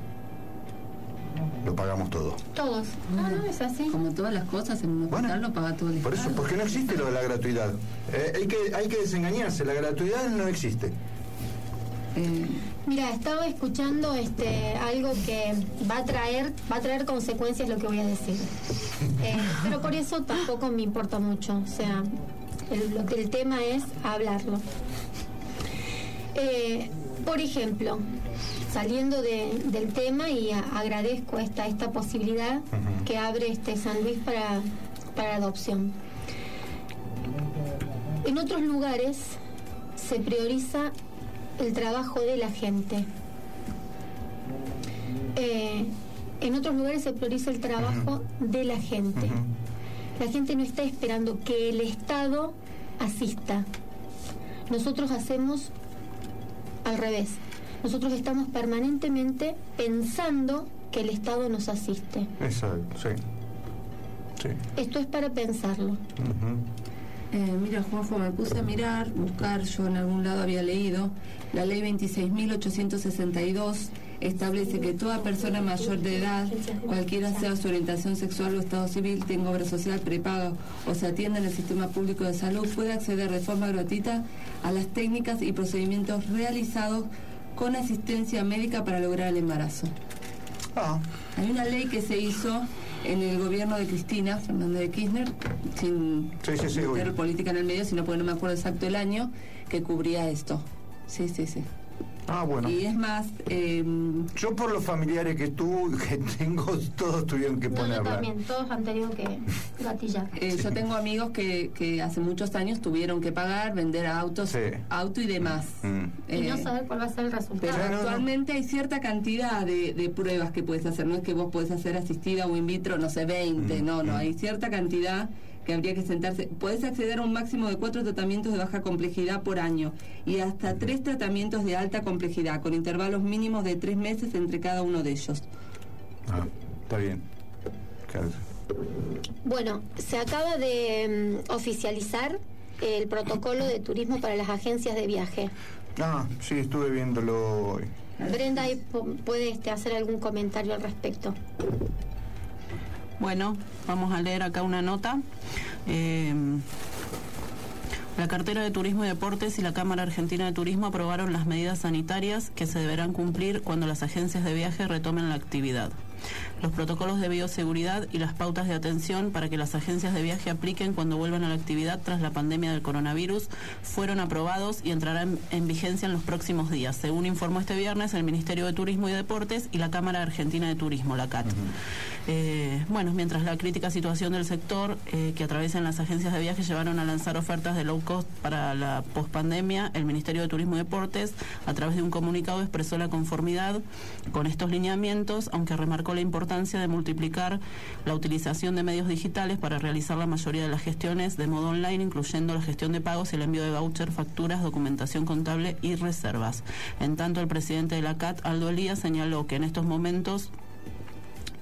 Lo pagamos todo. Todos. Ah, no, es así. Como todas las cosas en un hospital lo paga todo el Por eso, Estado. porque no existe lo de la gratuidad. Eh, hay, que, hay que desengañarse. La gratuidad no existe. Mira, estaba escuchando este algo que va a traer va a traer consecuencias lo que voy a decir. Eh, pero por eso tampoco me importa mucho. O sea, el, lo que el tema es hablarlo. Eh, por ejemplo, saliendo de- del tema y a- agradezco esta esta posibilidad que abre este San Luis para para adopción. En otros lugares se prioriza el trabajo de la gente. Eh, en otros lugares se prioriza el trabajo de la gente. La gente no está esperando que el Estado asista. Nosotros hacemos al revés. Nosotros estamos permanentemente pensando que el Estado nos asiste. Exacto, sí. Sí. Esto es para pensarlo. Eh, mira, Juanjo, me puse a mirar, buscar, yo en algún lado había leído, la ley 26.862 establece que toda persona mayor de edad, cualquiera sea su orientación sexual o estado civil, tenga obra social prepaga o se atienda en el sistema público de salud, puede acceder de forma gratuita a las técnicas y procedimientos realizados con asistencia médica para lograr el embarazo. Hay una ley que se hizo en el gobierno de Cristina Fernández de Kirchner, sin Sí, sí, sí, meter política en el medio, sino porque no me acuerdo exacto el año, que cubría esto. Sí, sí, sí. Ah, bueno. Y es más, eh, Yo por los familiares que tú, que tengo, todos tuvieron que No, yo ponerla. también, todos han tenido que [LAUGHS] gatillar. eh, yo tengo amigos que, que hace muchos años tuvieron que pagar, vender autos, auto y demás. Y no Eh, saber cuál va a ser el resultado. Pero actualmente hay cierta cantidad de, de pruebas que puedes hacer. No es que vos podés hacer asistida o in vitro, no sé, 20. No, no. Hay cierta cantidad que habría que sentarse. Puedes acceder a un máximo de cuatro tratamientos de baja complejidad por año y hasta tres tratamientos de alta complejidad, con intervalos mínimos de tres meses entre cada uno de ellos. Ah, está bien. Claro. Bueno, se acaba de mm, oficializar el protocolo de turismo para las agencias de viaje. Ah, sí, estuve viéndolo hoy. Brenda puede este, hacer algún comentario al respecto. Bueno, vamos a leer acá una nota. Eh, la cartera de Turismo y Deportes y la Cámara Argentina de Turismo aprobaron las medidas sanitarias que se deberán cumplir cuando las agencias de viaje retomen la actividad. Los protocolos de bioseguridad y las pautas de atención para que las agencias de viaje apliquen cuando vuelvan a la actividad tras la pandemia del coronavirus fueron aprobados y entrarán en vigencia en los próximos días, según informó este viernes el Ministerio de Turismo y Deportes y la Cámara Argentina de Turismo, la CAT. Eh, bueno, mientras la crítica situación del sector eh, que atraviesan las agencias de viaje llevaron a lanzar ofertas de low cost para la pospandemia, el Ministerio de Turismo y Deportes, a través de un comunicado, expresó la conformidad con estos lineamientos, aunque remarcó la importancia de multiplicar la utilización de medios digitales para realizar la mayoría de las gestiones de modo online, incluyendo la gestión de pagos el envío de voucher, facturas, documentación contable y reservas. En tanto, el presidente de la CAT, Aldo Elías, señaló que en estos momentos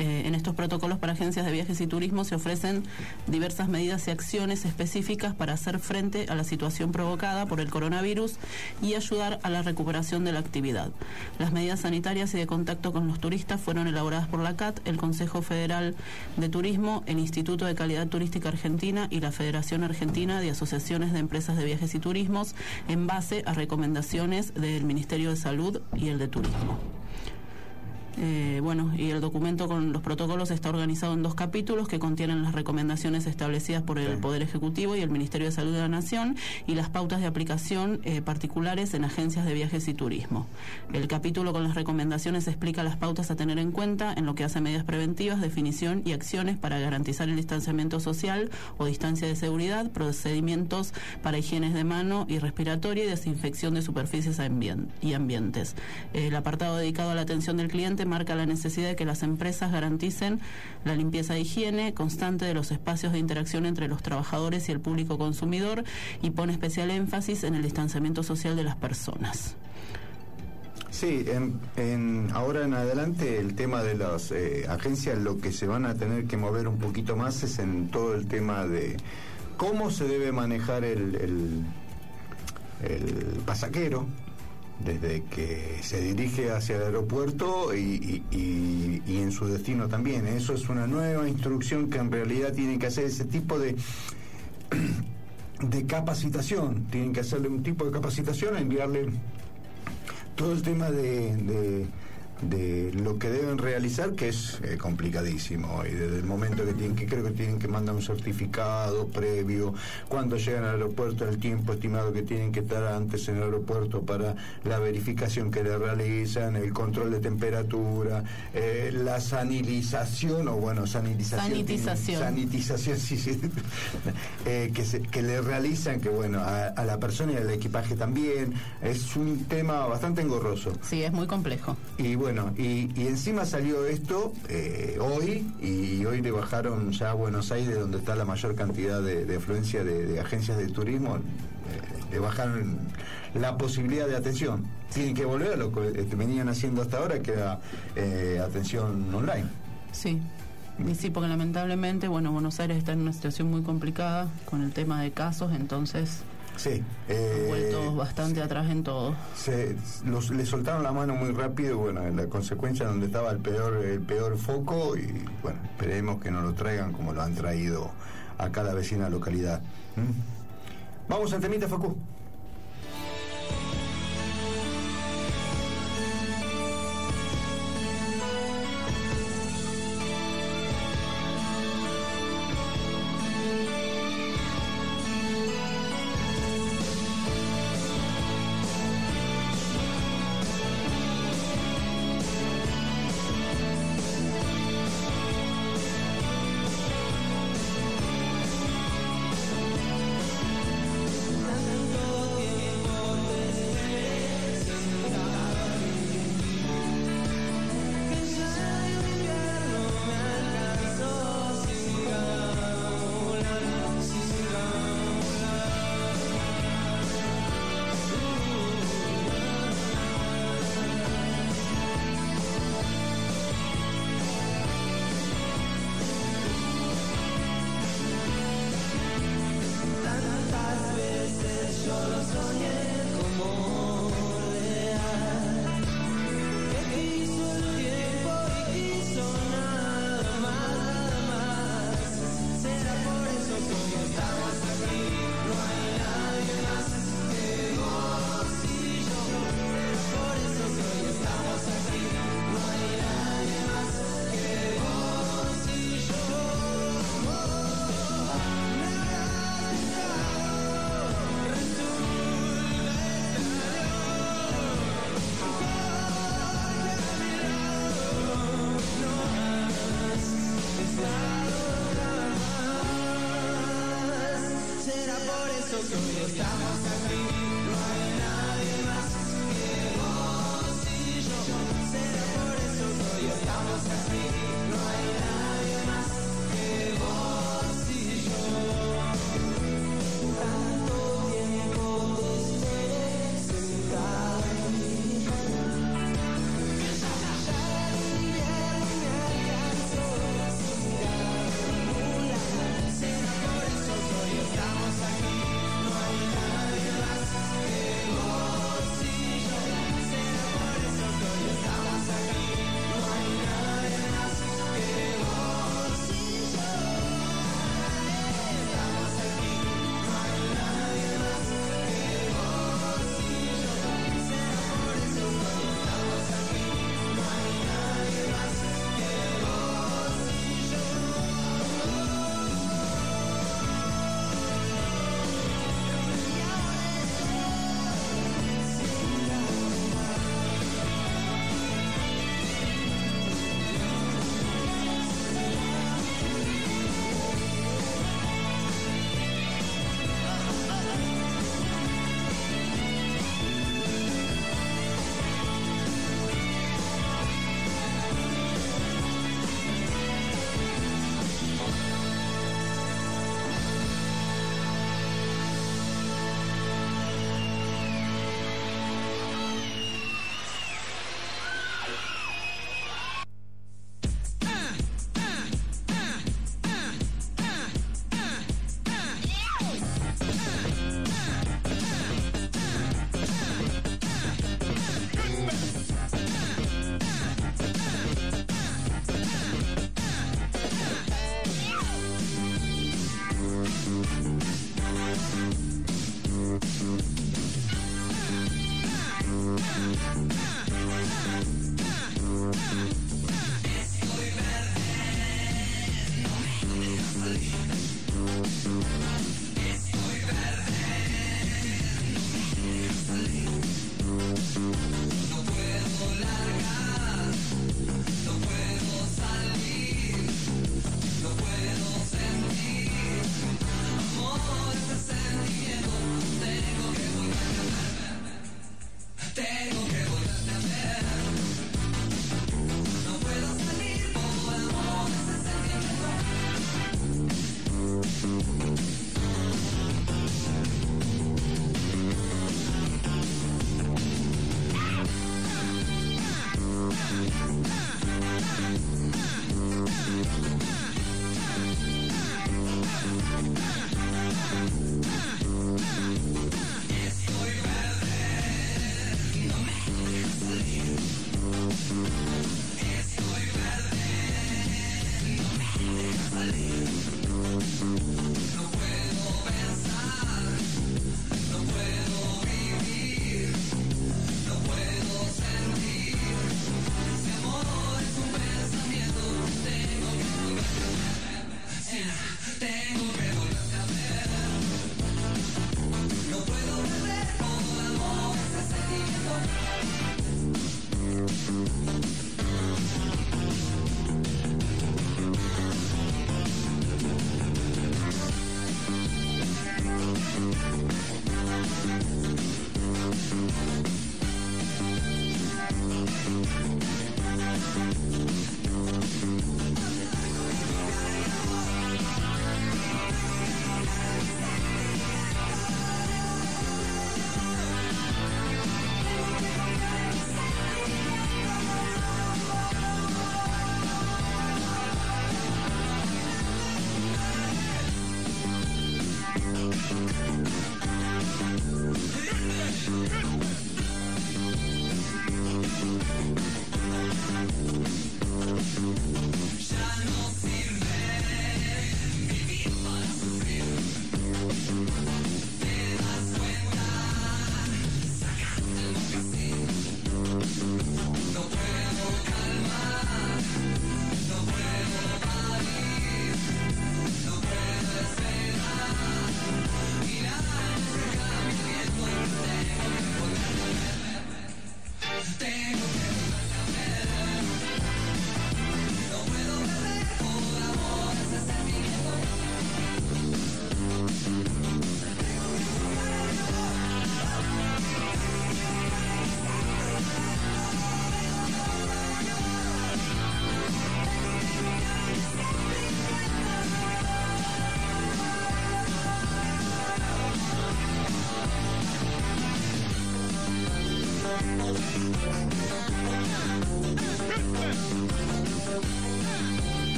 Eh, en estos protocolos para agencias de viajes y turismo se ofrecen diversas medidas y acciones específicas para hacer frente a la situación provocada por el coronavirus y ayudar a la recuperación de la actividad. Las medidas sanitarias y de contacto con los turistas fueron elaboradas por la CAT, el Consejo Federal de Turismo, el Instituto de Calidad Turística Argentina y la Federación Argentina de Asociaciones de Empresas de Viajes y Turismos en base a recomendaciones del Ministerio de Salud y el de Turismo. Eh, bueno, y el documento con los protocolos está organizado en dos capítulos que contienen las recomendaciones establecidas por el Poder Ejecutivo y el Ministerio de Salud de la Nación y las pautas de aplicación eh, particulares en agencias de viajes y turismo. El capítulo con las recomendaciones explica las pautas a tener en cuenta en lo que hace medidas preventivas, definición y acciones para garantizar el distanciamiento social o distancia de seguridad, procedimientos para higienes de mano y respiratoria y desinfección de superficies y ambientes. El apartado dedicado a la atención del cliente marca la necesidad de que las empresas garanticen la limpieza de higiene constante de los espacios de interacción entre los trabajadores y el público consumidor y pone especial énfasis en el distanciamiento social de las personas. Sí, en, ahora en adelante el tema de las eh, agencias lo que se van a tener que mover un poquito más es en todo el tema de cómo se debe manejar el, el, el pasaquero, desde que se dirige hacia el aeropuerto y, en su destino también. Eso es una nueva instrucción que en realidad tienen que hacer ese tipo de [CLEARS THROAT] de capacitación, tienen que hacerle un tipo de capacitación, enviarle todo el tema de de lo que deben realizar, que es eh, complicadísimo. Y desde el momento que tienen que, creo que tienen que mandar un certificado previo, cuando llegan al aeropuerto, el tiempo estimado que tienen que estar antes en el aeropuerto para la verificación que le realizan, el control de temperatura, eh, la sanilización, o bueno, sanitización. Sanitización. Sanitización, [LAUGHS] sí, sí. Eh, que, se, que le realizan, que bueno, a, a la persona y al equipaje también. Es un tema bastante engorroso. Sí, es muy complejo. Y bueno, bueno, y, encima salió esto eh, hoy, y hoy le bajaron ya a Buenos Aires, donde está la mayor cantidad de, afluencia de, agencias de turismo, eh, le bajaron la posibilidad de atención. Tienen que volver a lo que eh, venían haciendo hasta ahora, que era atención online. Sí. Y sí, porque lamentablemente, bueno, Buenos Aires está en una situación muy complicada con el tema de casos, entonces Sí. Eh, vuelto bastante atrás en todo. Se, los, le soltaron la mano muy rápido, bueno, en la consecuencia donde estaba el peor, el peor foco y bueno, esperemos que no lo traigan como lo han traído a cada vecina localidad. ¿Mm? Vamos al temita, Facu.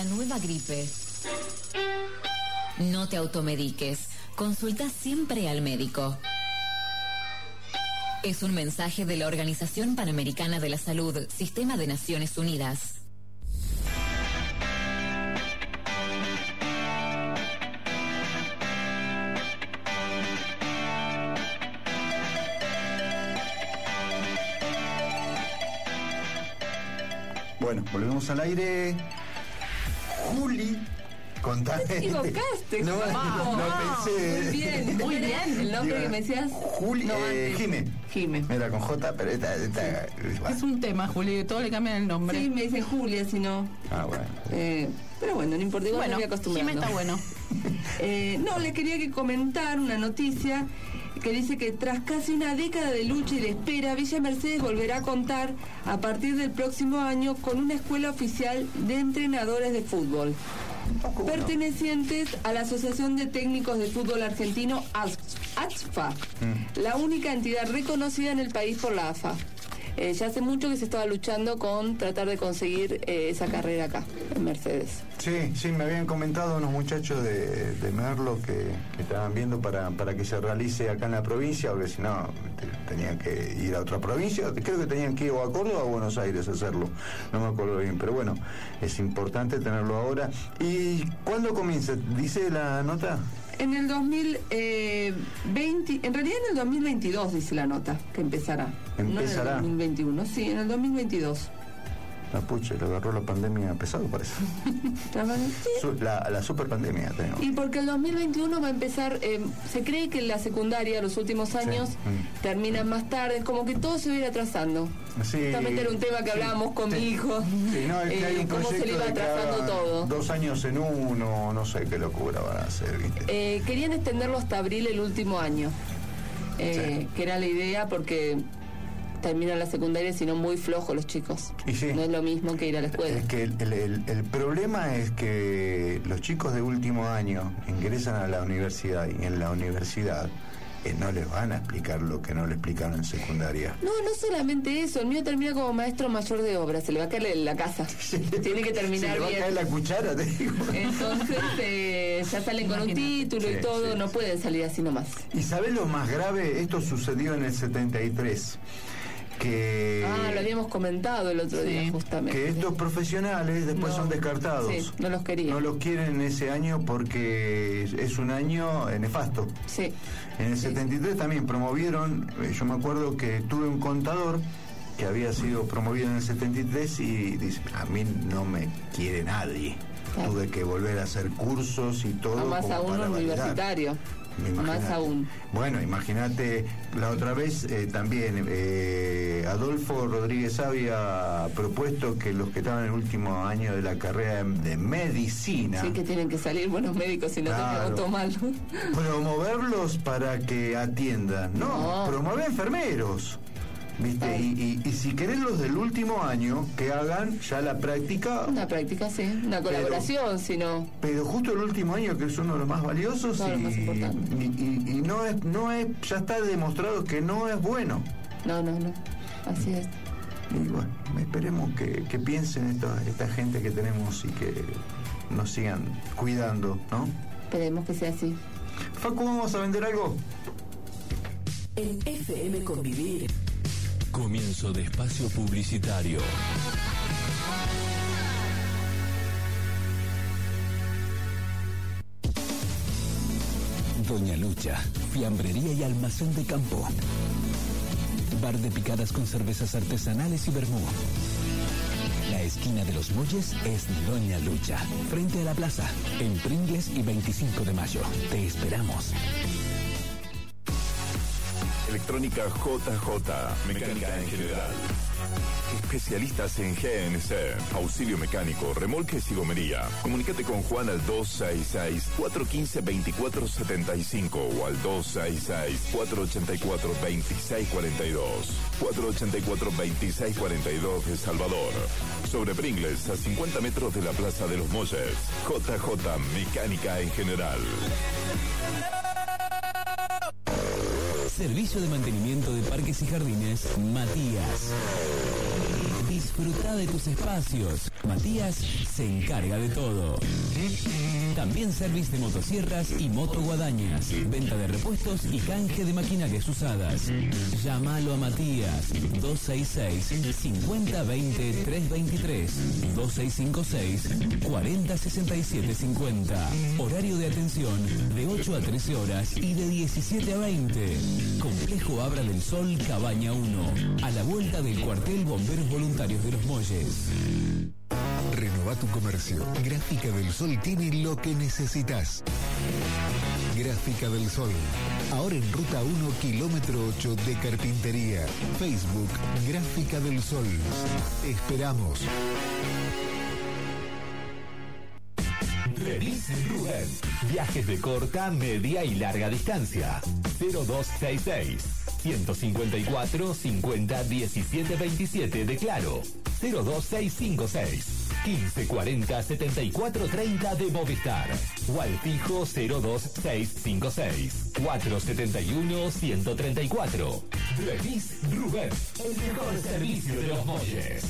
La nueva gripe. No te automediques. Consulta siempre al médico. Es un mensaje de la Organización Panamericana de la Salud, Sistema de Naciones Unidas. Bueno, volvemos al aire. Te equivocaste, No, Juan. no pensé. Muy bien, muy bien. El nombre que me decías. Juli, No, eh. Jime. Jime. Era con J, pero esta. esta Es un tema, Juli, que todo le cambian el nombre. Sí, me dice Julia, si no. Ah, bueno. Eh, pero bueno, no importa, igual Bueno, me voy acostumbrando. Jime está bueno. [LAUGHS] Eh, no, le quería que comentar una noticia que dice que tras casi una década de lucha y de espera, Villa Mercedes volverá a contar a partir del próximo año con una escuela oficial de entrenadores de fútbol. Pertenecientes a la Asociación de Técnicos de Fútbol Argentino, AS- ATFA, la única entidad reconocida en el país por la AFA. Eh, ya hace mucho que se estaba luchando con tratar de conseguir eh, esa carrera acá, en Mercedes. Sí, sí, me habían comentado unos muchachos de, de Merlo que, estaban viendo para, para que se realice acá en la provincia, porque si no te- tenían que ir a otra provincia, creo que tenían que ir o a Córdoba o a Buenos Aires a hacerlo, no me acuerdo bien, pero bueno, es importante tenerlo ahora. ¿Y cuándo comienza? ¿Dice la nota? En el 2020, en realidad en el 2022 dice la nota que empezará. Empezará. No en el 2021, sí, en el 2022. La pucha, le agarró la pandemia pesado, parece. [LAUGHS] La, la super pandemia tenemos. Y porque el 2021 va a empezar, eh, se cree que la secundaria, los últimos años, Mm. terminan más tarde, es como que todo se va a ir atrasando. Sí, Justamente era un tema que sí, hablábamos con sí. mi hijo. Sí, no, es que hay eh, un cómo se le iba atrasando todo. Dos años en uno, no sé qué locura van a hacer. Eh, querían extenderlo hasta abril el último año, eh, que era la idea porque terminan la secundaria si no muy flojos los chicos. Y sí. No es lo mismo que ir a la escuela. Es que el, el- el- el problema es que los chicos de último año ingresan a la universidad y en la universidad eh, no les van a explicar lo que no le explicaron en secundaria. No, no solamente eso, el mío termina como maestro mayor de obra, se le va a caer la casa. [LAUGHS] Tiene que terminar Se le va a caer la cuchara, te digo. Entonces eh, ya salen con un título Sí, y todo, sí. no pueden salir así nomás. ¿Y sabes lo más grave? Esto sucedió en el 73. Que, ah, lo habíamos comentado el otro día, justamente. que estos profesionales después No. son descartados. Sí, no los querían. No los quieren en ese año porque es- un año eh, nefasto. Sí. En el 73 también promovieron, eh, yo me acuerdo que tuve un contador que había sido promovido en el 73 y dice, a mí no me quiere nadie. Claro. Tuve que volver a hacer cursos y todo. No más como a uno para validar. universitario. Más aún. Bueno, imagínate, la otra vez eh, también eh, Adolfo Rodríguez había propuesto que los que estaban en el último año de la carrera de medicina, Sí, que tienen que salir buenos médicos si no Claro. tenemos mal. promoverlos para que atiendan, no, No. promover enfermeros. ¿Viste? Y, y- y si querés los del último año, que hagan ya la práctica Una práctica, sí. Una colaboración, si no. pero justo el último año que es uno de los más valiosos Claro, y, más importante. y- y- y no es no es ya está demostrado que no es bueno No, no, no. Así es. y bueno esperemos que, que piensen esta, esta gente que tenemos y que nos sigan cuidando ¿no? Esperemos que sea así. Facu vamos a vender algo En FM Convivir. Comienzo de espacio publicitario. Doña Lucha, fiambrería y almacén de campo. Bar de picadas con cervezas artesanales y vermú. La esquina de los muelles es Doña Lucha, frente a la plaza, en Pringles y 25 de mayo. Te esperamos. Electrónica JJ, mecánica en general. Especialistas en GNC, auxilio mecánico, remolques y gomería. Comunícate con Juan al 266-415-2475 o al 266-484-2642. 484-2642 de Salvador. Sobre Pringles, a 50 metros de la Plaza de los Molles. JJ, mecánica en general. Servicio de mantenimiento de parques y jardines, Matías. Disfruta de tus espacios. Matías se encarga de todo. También servicio de motosierras y motoguadañas. Venta de repuestos y canje de maquinarias usadas. Llámalo a Matías 266 5020 323 2656 4067 50. Horario de atención de 8 a 13 horas y de 17 a 20. Complejo Abra del Sol, Cabaña 1. A la vuelta del cuartel Bomberos Voluntarios de los Molles. Renova tu comercio. Gráfica del Sol tiene lo que necesitas. Gráfica del Sol. Ahora en ruta 1, kilómetro 8 de carpintería. Facebook, Gráfica del Sol. Esperamos. Remis Rubén. Viajes de corta, media y larga distancia. 0266 154 50 17 27 de Claro. 02656 1540 74 30 de Movistar. O al fijo 02656 471 134. Remis Rubén. El mejor servicio de los molles.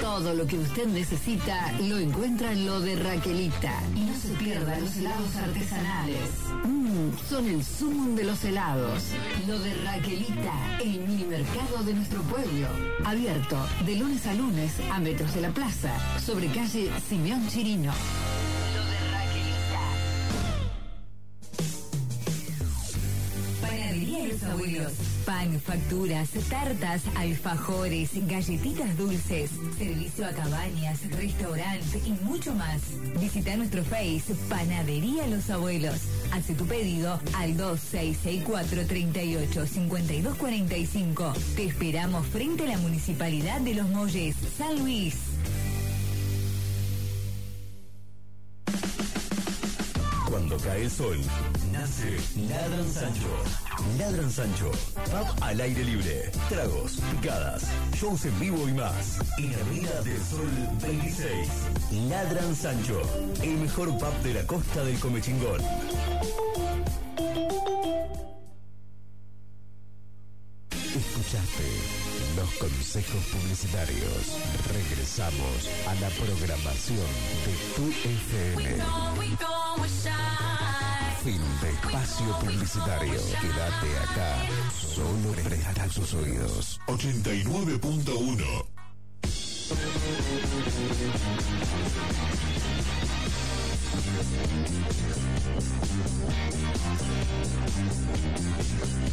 Todo lo que usted necesita lo encuentra en lo de Raquelita. Y no se pierda los helados artesanales. Mmm, son el sumum de los helados. Lo de Raquelita, el mini mercado de nuestro pueblo. Abierto de lunes a lunes a metros de la plaza, sobre calle Simeón Chirino. Panadería Los Abuelos. Pan, facturas, tartas, alfajores, galletitas dulces, servicio a cabañas, restaurante y mucho más. Visita nuestro Face Panadería Los Abuelos. Hace tu pedido al 2664 38 5245. Te esperamos frente a la Municipalidad de Los Molles, San Luis. Cuando cae el sol, nace Ladran Sancho. Ladran Sancho. Pub al aire libre. Tragos, picadas, shows en vivo y más. En Avenida del Sol 26. Ladran Sancho. El mejor pub de la costa del Comechingón. Escuchaste los consejos publicitarios. Regresamos a la programación de tu FM. Fin de espacio publicitario. Quédate acá. Solo presta sus oídos. 89.1 Thank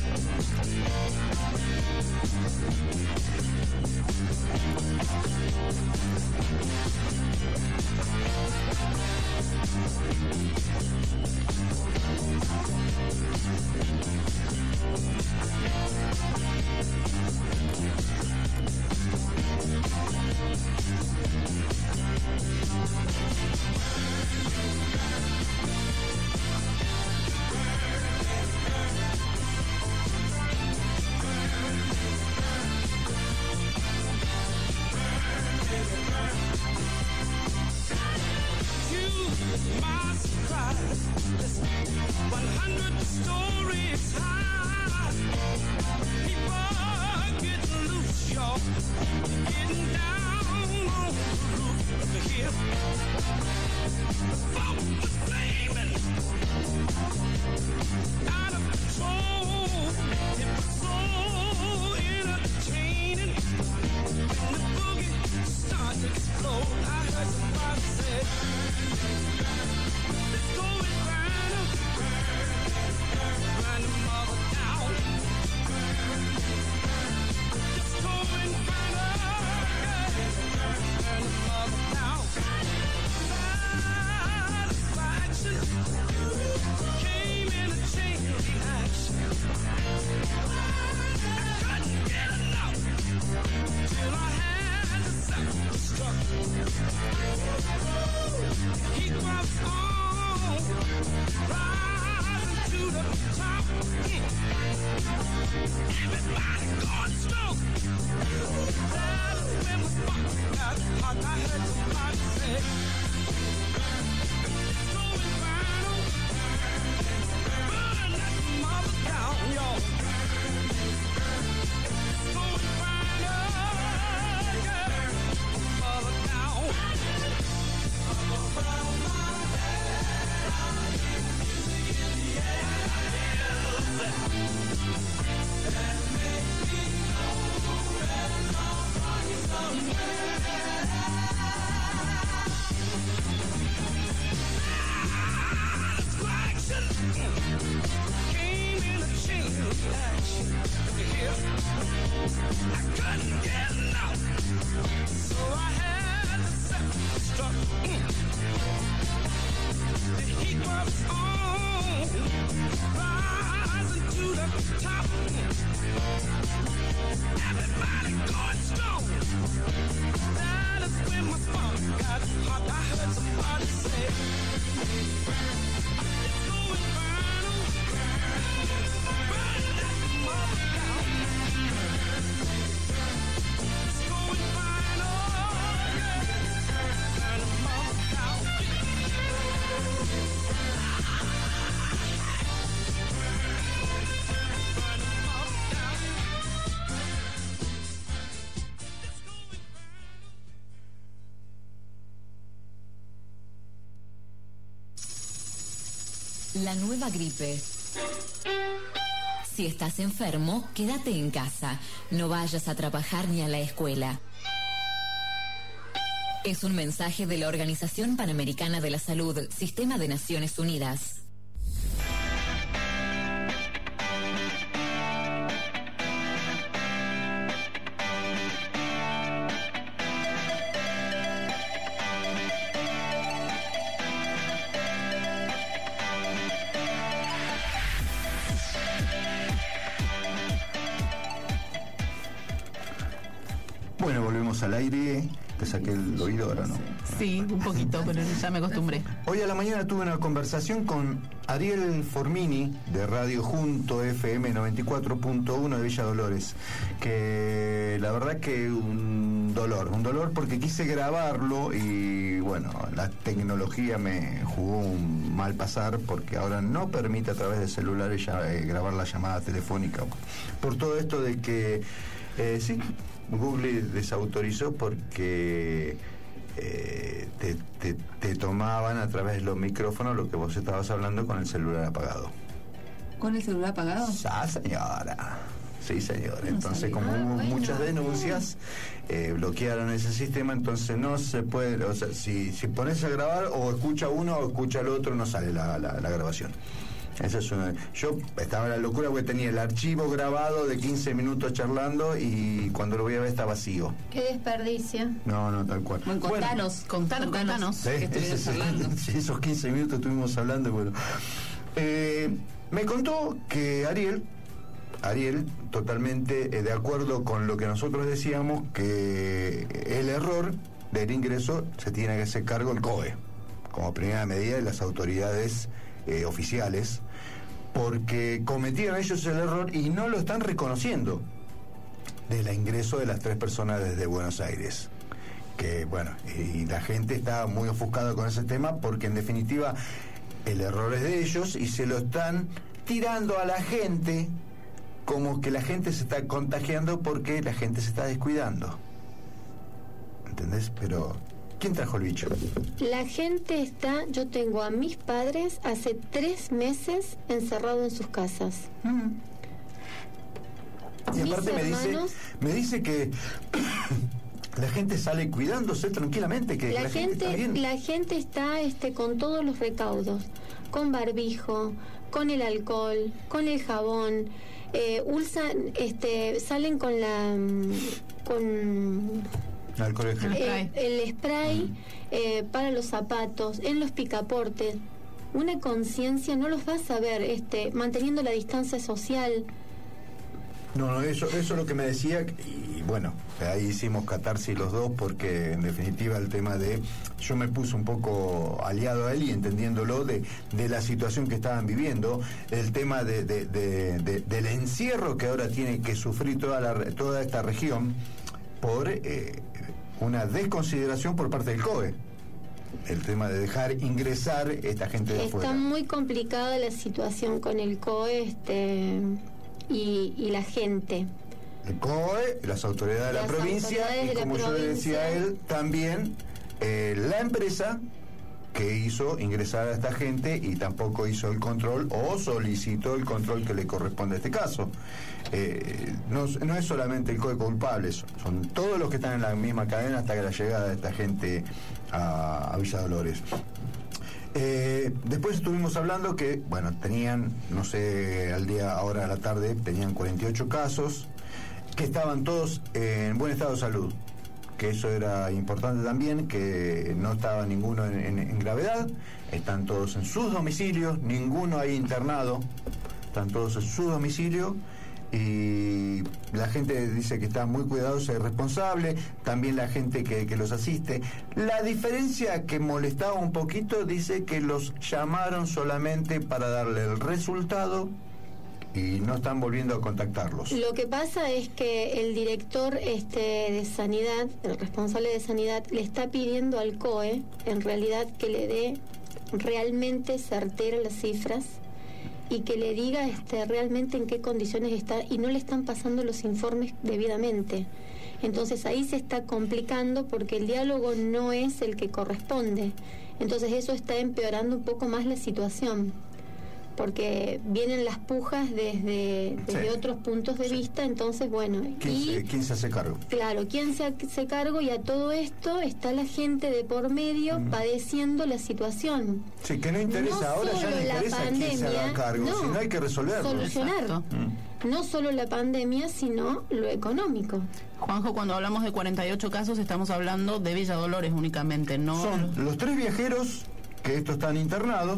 La nueva gripe. Si estás enfermo, quédate en casa. No vayas a trabajar ni a la escuela. Es un mensaje de la Organización Panamericana de la Salud, Sistema de Naciones Unidas. Pero ya me acostumbré. Hoy a la mañana tuve una conversación con Ariel Formini de Radio Junto FM 94.1 de Villa Dolores, que la verdad que un dolor, un dolor porque quise grabarlo y bueno, la tecnología me jugó un mal pasar porque ahora no permite a través de celulares eh, grabar la llamada telefónica. Por todo esto de que, eh, sí, Google desautorizó porque eh, te, te- te tomaban a través de los micrófonos lo que vos estabas hablando con el celular apagado. ¿Con el celular apagado? Ah, señora. Sí, señor. No Entonces, sabía. como Ah, hubo bueno, muchas denuncias, eh, bloquearon ese sistema, entonces no se puede, o sea, si, si pones a grabar o escucha uno o escucha el otro, no sale la, la- la grabación. Esa es una- Yo estaba en la locura porque tenía el archivo grabado de 15 minutos charlando y cuando lo voy a ver está vacío. Qué desperdicio. No, no, tal cual. Bueno, contanos, Contanos, contanos. Que ese- esos 15 minutos estuvimos hablando. y Bueno. Eh, me contó que Ariel, Ariel, totalmente eh, de acuerdo con lo que nosotros decíamos, que el error del ingreso se tiene que hacer cargo el COE, como primera medida de las autoridades eh, oficiales, porque cometieron ellos el error y no lo están reconociendo del ingreso de las tres personas desde Buenos Aires que bueno, y la gente está muy ofuscada con ese tema porque en definitiva el error es de ellos y se lo están tirando a la gente como que la gente se está contagiando porque la gente se está descuidando. ¿Entendés? Pero, ¿quién trajo el bicho? La gente está, yo tengo a mis padres hace tres meses encerrados en sus casas. Y Mis aparte me dice, me dice que [COUGHS] la gente sale cuidándose tranquilamente, que La, la, gente, está bien. la gente está este, con todos los recaudos, con barbijo, con el alcohol, con el jabón, eh, este, salen con la mm, con Alcohol en gel. eh, el spray eh, para los zapatos, en los picaportes. Una conciencia no los vas a ver este, manteniendo la distancia social. No, no, eso, eso es lo que me decía y bueno, ahí hicimos catarsis los dos porque en definitiva el tema de, yo me puse un poco aliado a él y entendiéndolo de, de la situación que estaban viviendo, el tema de, de- de- de- del encierro que ahora tiene que sufrir toda, la, toda esta región por eh, una desconsideración por parte del COE. El tema de dejar ingresar esta gente de Está afuera. muy complicada la situación con el COE este, y, y la gente. el COE, las autoridades de la provincia y como yo le decía a él, también eh, la empresa que hizo ingresar a esta gente y tampoco hizo el control o solicitó el control que le corresponde a este caso. Eh, no, no es solamente el COE culpable, son, todos los que están en la misma cadena hasta que la llegada de esta gente a, a Villa Dolores. Eh, después estuvimos hablando que, bueno, tenían, no sé, al día, ahora a la tarde, tenían 48 casos, que estaban todos en buen estado de salud, que eso era importante también, que no estaba ninguno en gravedad, están todos en sus domicilios, ninguno ahí internado, están todos en su domicilio y la gente dice que está muy cuidadosa y responsable, también la gente que, que los asiste. La diferencia que molestaba un poquito dice que los llamaron solamente para darle el resultado y no están volviendo a contactarlos. Lo que pasa es que el director este, de sanidad, el responsable de sanidad, le está pidiendo al COE, en realidad, que le dé realmente certera las cifras y que le diga este, realmente en qué condiciones está y no le están pasando los informes debidamente. Entonces ahí se está complicando porque el diálogo no es el que corresponde. Entonces eso está empeorando un poco más la situación porque vienen las pujas desde, desde Sí. otros puntos de vista, entonces bueno, ¿Quién, y se, quién se hace cargo? claro, ¿quién se hace cargo? Y a todo esto está la gente de por medio padeciendo la situación. Sí, que no interesa, No ahora ya solo no la interesa quién se haga pandemia, cargo, no, sino hay que resolverlo. Solucionar. Exacto. Mm. No solo la pandemia, sino lo económico. Juanjo, cuando hablamos de 48 casos estamos hablando de Villa Dolores únicamente, no Son los tres viajeros que estos están internados,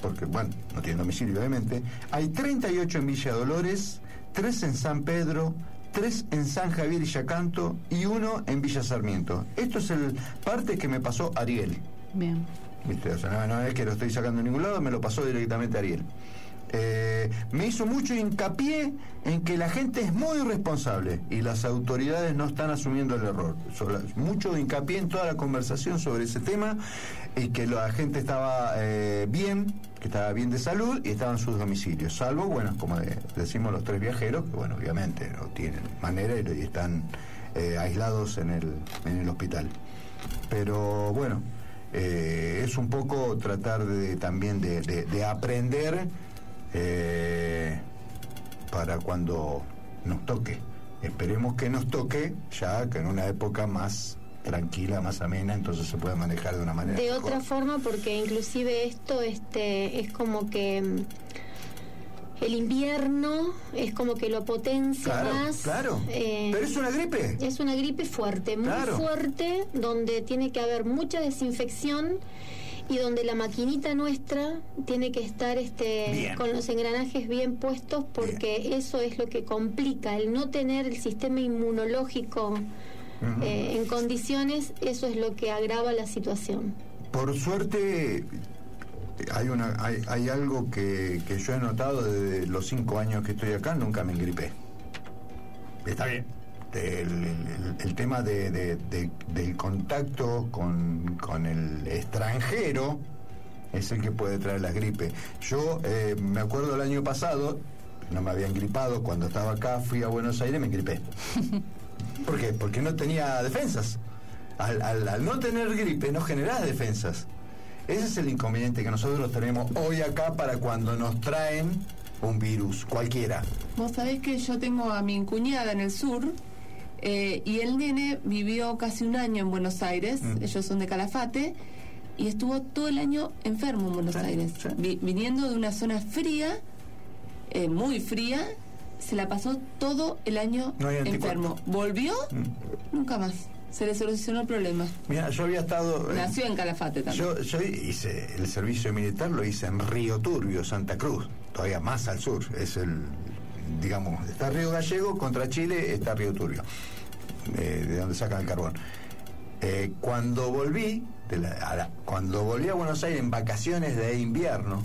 porque bueno, no tienen domicilio obviamente. Hay 38 en Villa Dolores, 3 en San Pedro, 3 en San Javier y Yacanto y uno en Villa Sarmiento. Esto es el parte que me pasó Ariel. Bien. ¿Viste? O sea, no, no es que lo estoy sacando en ningún lado, me lo pasó directamente Ariel. Eh, me hizo mucho hincapié en que la gente es muy responsable y las autoridades no están asumiendo el error. Mucho hincapié en toda la conversación sobre ese tema y que la gente estaba eh, bien, que estaba bien de salud y estaba en sus domicilios, salvo, bueno, como de- decimos los tres viajeros, que bueno, obviamente no tienen manera y, están eh, aislados en el, en el hospital. Pero bueno, es un poco tratar de también de aprender eh, para cuando nos toque. Esperemos que nos toque ya que en una época más tranquila, más amena, entonces se puede manejar de una manera De mejor. otra forma, porque inclusive esto este, es como que mm, el invierno es como que lo potencia Claro, más. claro. Eh, Pero es una gripe. Es una gripe fuerte, muy Claro. fuerte, donde tiene que haber mucha desinfección y donde la maquinita nuestra tiene que estar este Bien. con los engranajes bien puestos porque eso es lo que complica el no tener el sistema inmunológico eh, en condiciones eso es lo que agrava la situación Por suerte, hay, una, hay, hay algo que, que yo he notado desde los cinco años que estoy acá, nunca me engripé. Está bien. El, el- el tema de, de- de- del contacto con, con el extranjero es el que puede traer la gripe. Yo eh, me acuerdo el año pasado, no me había engripado, cuando estaba acá, fui a Buenos Aires y me engripé. [LAUGHS] ¿Por qué? Porque no tenía defensas. Al, al- al no tener gripe no generás defensas. Ese es el inconveniente que nosotros tenemos hoy acá para cuando nos traen un virus, cualquiera. Vos sabés que yo tengo a mi cuñada en el sur eh, y el nene vivió casi un año en Buenos Aires, Mm. ellos son de Calafate, y estuvo todo el año enfermo en Buenos Aires, Vi- viniendo de una zona fría, eh, muy fría, se la pasó todo el año No enfermo. Volvió, Mm. nunca más. Se le solucionó el problema. Mira, yo había estado... eh, Nació en Calafate también. Yo, yo hice el servicio militar, lo hice en Río Turbio, Santa Cruz, todavía más al sur. Es el, digamos, está Río Gallego, contra Chile está Río Turbio, eh, de donde sacan el carbón. Eh, cuando volví, de la- a la- cuando volví a Buenos Aires en vacaciones de invierno,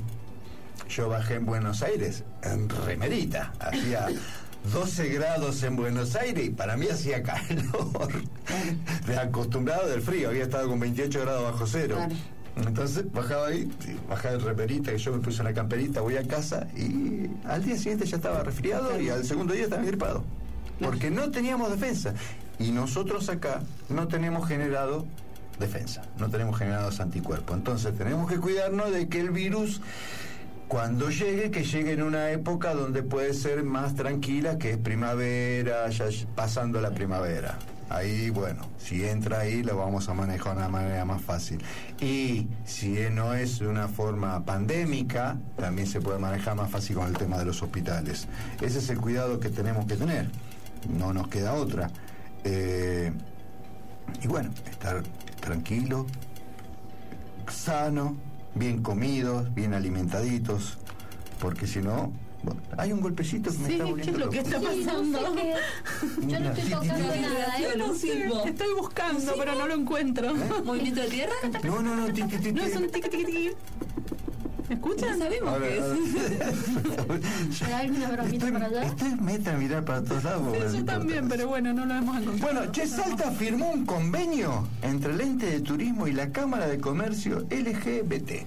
yo bajé en Buenos Aires en remerita, hacía 12 grados en Buenos Aires y para mí hacía calor. [LAUGHS] Acostumbrado del frío, había estado con 28 grados bajo cero. Entonces bajaba ahí, bajaba en remerita, que yo me puse una camperita, voy a casa y al día siguiente ya estaba resfriado y al segundo día estaba gripado. Porque no teníamos defensa. Y nosotros acá no tenemos generado defensa, no tenemos generados anticuerpos. Entonces tenemos que cuidarnos de que el virus cuando llegue, que llegue en una época donde puede ser más tranquila, que es primavera, ya pasando la primavera. Ahí, bueno, si entra ahí lo vamos a manejar de una manera más fácil. Y si no es de una forma pandémica, también se puede manejar más fácil con el tema de los hospitales. Ese es el cuidado que tenemos que tener. No nos queda otra. Eh, y bueno, estar tranquilo, sano, bien comidos, bien alimentaditos, porque si no, hay un golpecito que me está ¿qué volviendo es lo que está Sí, no pasando? sé qué- [LAUGHS] yo no estoy tocando nada ¿eh? no sé, estoy buscando, pero no lo encuentro. [LAUGHS] ¿Movimiento de tierra? No, no, no, ti, ti, ti, No, es un tiqui tiqui tiqui. ¿Me escuchan? No sabemos qué es. [LAUGHS] ¿Me da alguna bromita para allá? Estoy meta a mirar para todos lados. no Yo importa. también, pero bueno, no lo hemos encontrado. Bueno, Che Salta firmó un convenio entre el ente de turismo y la Cámara de Comercio LGBT.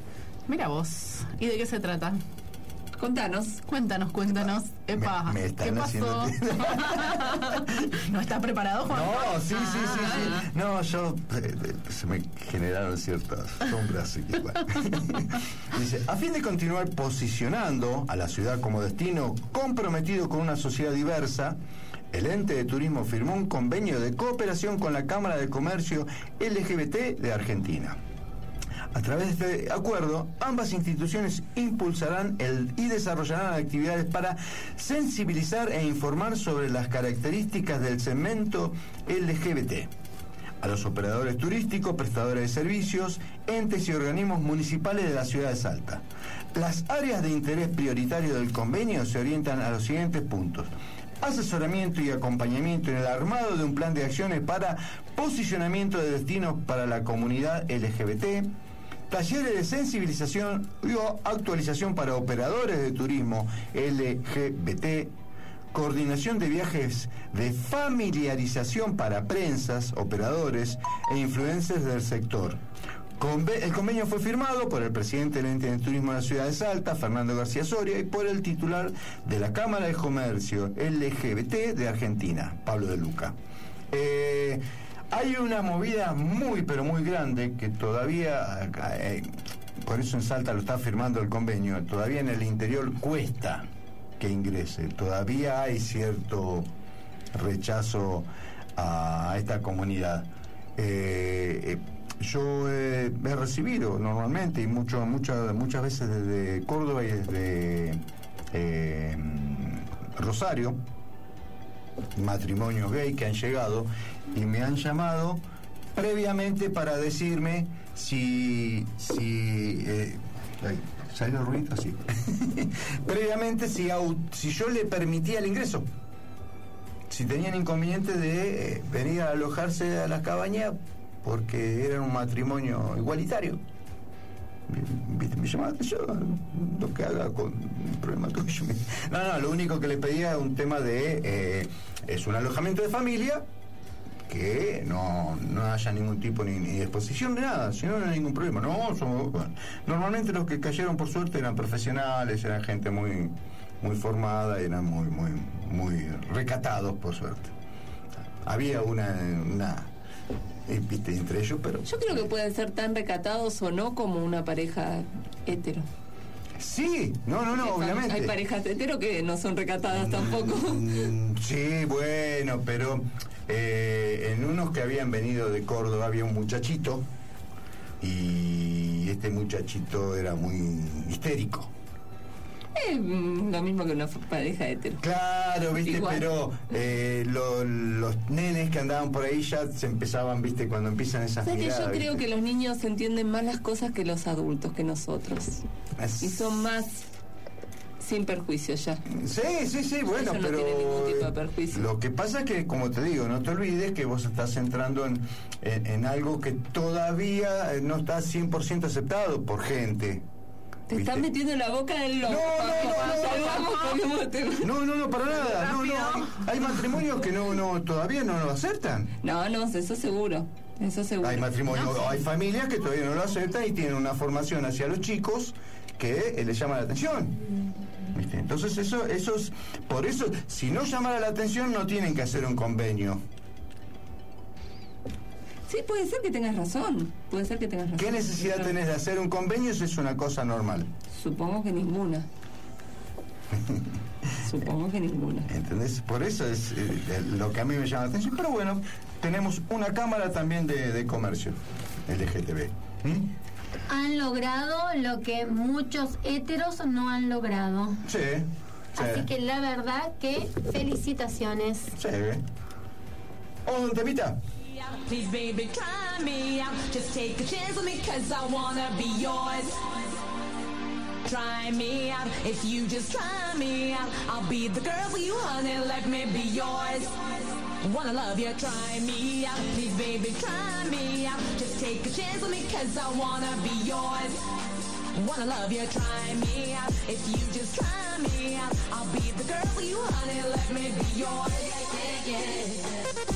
Mira vos. ¿Y de qué se trata? Contanos. Cuéntanos, cuéntanos. Epa, Me- me están ¿qué pasó? [LAUGHS] ¿No estás preparado, Juan? No, sí, sí, sí, sí. No, yo eh, se me generaron ciertas sombras. y bueno. [LAUGHS] Dice, a fin de continuar posicionando a la ciudad como destino comprometido con una sociedad diversa, el ente de turismo firmó un convenio de cooperación con la Cámara de Comercio LGBT de Argentina. A través de este acuerdo, ambas instituciones impulsarán el- y desarrollarán actividades para sensibilizar e informar sobre las características del segmento LGBT a los operadores turísticos, prestadores de servicios, entes y organismos municipales de la ciudad de Salta. Las áreas de interés prioritario del convenio se orientan a los siguientes puntos. Asesoramiento y acompañamiento en el armado de un plan de acciones para posicionamiento de destinos para la comunidad LGBT, talleres de sensibilización y actualización para operadores de turismo LGBT, coordinación de viajes de familiarización para prensas, operadores e influencers del sector. El convenio fue firmado por el presidente del ente de turismo de la ciudad de Salta, Fernando García Soria, y por el titular de la Cámara de Comercio LGBT de Argentina, Pablo de Luca. Eh, hay una movida muy, pero muy grande que todavía, eh, por eso en Salta lo está firmando el convenio, todavía en el interior cuesta que ingrese, todavía hay cierto rechazo a esta comunidad. Eh, eh, yo he recibido normalmente y mucho, muchas muchas veces desde Córdoba y desde eh, Rosario, matrimonios gay que han llegado y me han llamado previamente para decirme si, si eh, ¿salió el ruido? Sí. [LAUGHS] previamente si, si yo le permitía el ingreso. Si tenían inconveniente de eh, venir a alojarse a las cabañas porque era un matrimonio igualitario. ¿Viste? Me llamaba la lo que haga con un problema tuyo. [LAUGHS] No, no, lo único que le pedía es un tema de. eh, es un alojamiento de familia que no, no haya ningún tipo ni, ni exposición ni nada, si no, no hay ningún problema. No, somos- bueno, normalmente los que cayeron por suerte eran profesionales, eran gente muy muy formada, eran muy muy muy recatados por suerte. Había una, una entre ellos, pero Yo creo que pueden ser tan recatados o no como una pareja hetero. sí, no, no, no, obviamente. Hay parejas hetero que no son recatadas tampoco. Mm, Sí, bueno, pero eh, en unos que habían venido de Córdoba había un muchachito y este muchachito era muy histérico. Lo mismo que una pareja hetero. Claro, viste, Igual. pero eh, lo- los nenes que andaban por ahí ya se empezaban, viste, cuando empiezan esas ¿Sabes que yo miradas. creo que los niños entienden más las cosas que los adultos, que nosotros. Y son más sin perjuicio ya. Sí, sí, sí, bueno, Eso no pero tiene ningún tipo de perjuicio. lo que pasa es que, como te digo, no te olvides que vos estás entrando en, en- en algo que todavía eh, no está 100% aceptado por gente. Te estás metiendo en la boca del lobo. Salgamos, cambiamos de tema. No, no, no, para nada. No, no, hay, matrimonios que no, no, todavía no lo aceptan. No, no, eso seguro. Eso seguro. Hay matrimonios, hay familias que todavía no lo aceptan y tienen una formación hacia los chicos que eh, les llama la atención. ¿Viste? Entonces eso, eso es, por eso, si no llamara la atención no tienen que hacer un convenio. Sí, puede ser que tengas razón. Puede ser que tengas razón. ¿Qué necesidad tenés de hacer un convenio si es una cosa normal? Supongo que ninguna. [LAUGHS] Supongo que ninguna. ¿Entendés? Por eso es eh, lo que a mí me llama la atención. Pero bueno, tenemos una cámara también de, de comercio, LGTB. ¿Mm? Han logrado lo que muchos héteros no han logrado. Sí, sí. Así que la verdad que felicitaciones. Sí. ¿Vamos un temita? Please, baby, try me out. Just take a chance with me, cause I wanna be yours. Try me out. If you just try me out, I'll be the girl for you, honey. Let me be yours. Wanna love you, try me out. Please, baby, try me out. Just take a chance with me, cause I wanna be yours. Wanna love you, try me out. If you just try me out, I'll be the girl for you, honey. Let me be yours. Yeah, yeah.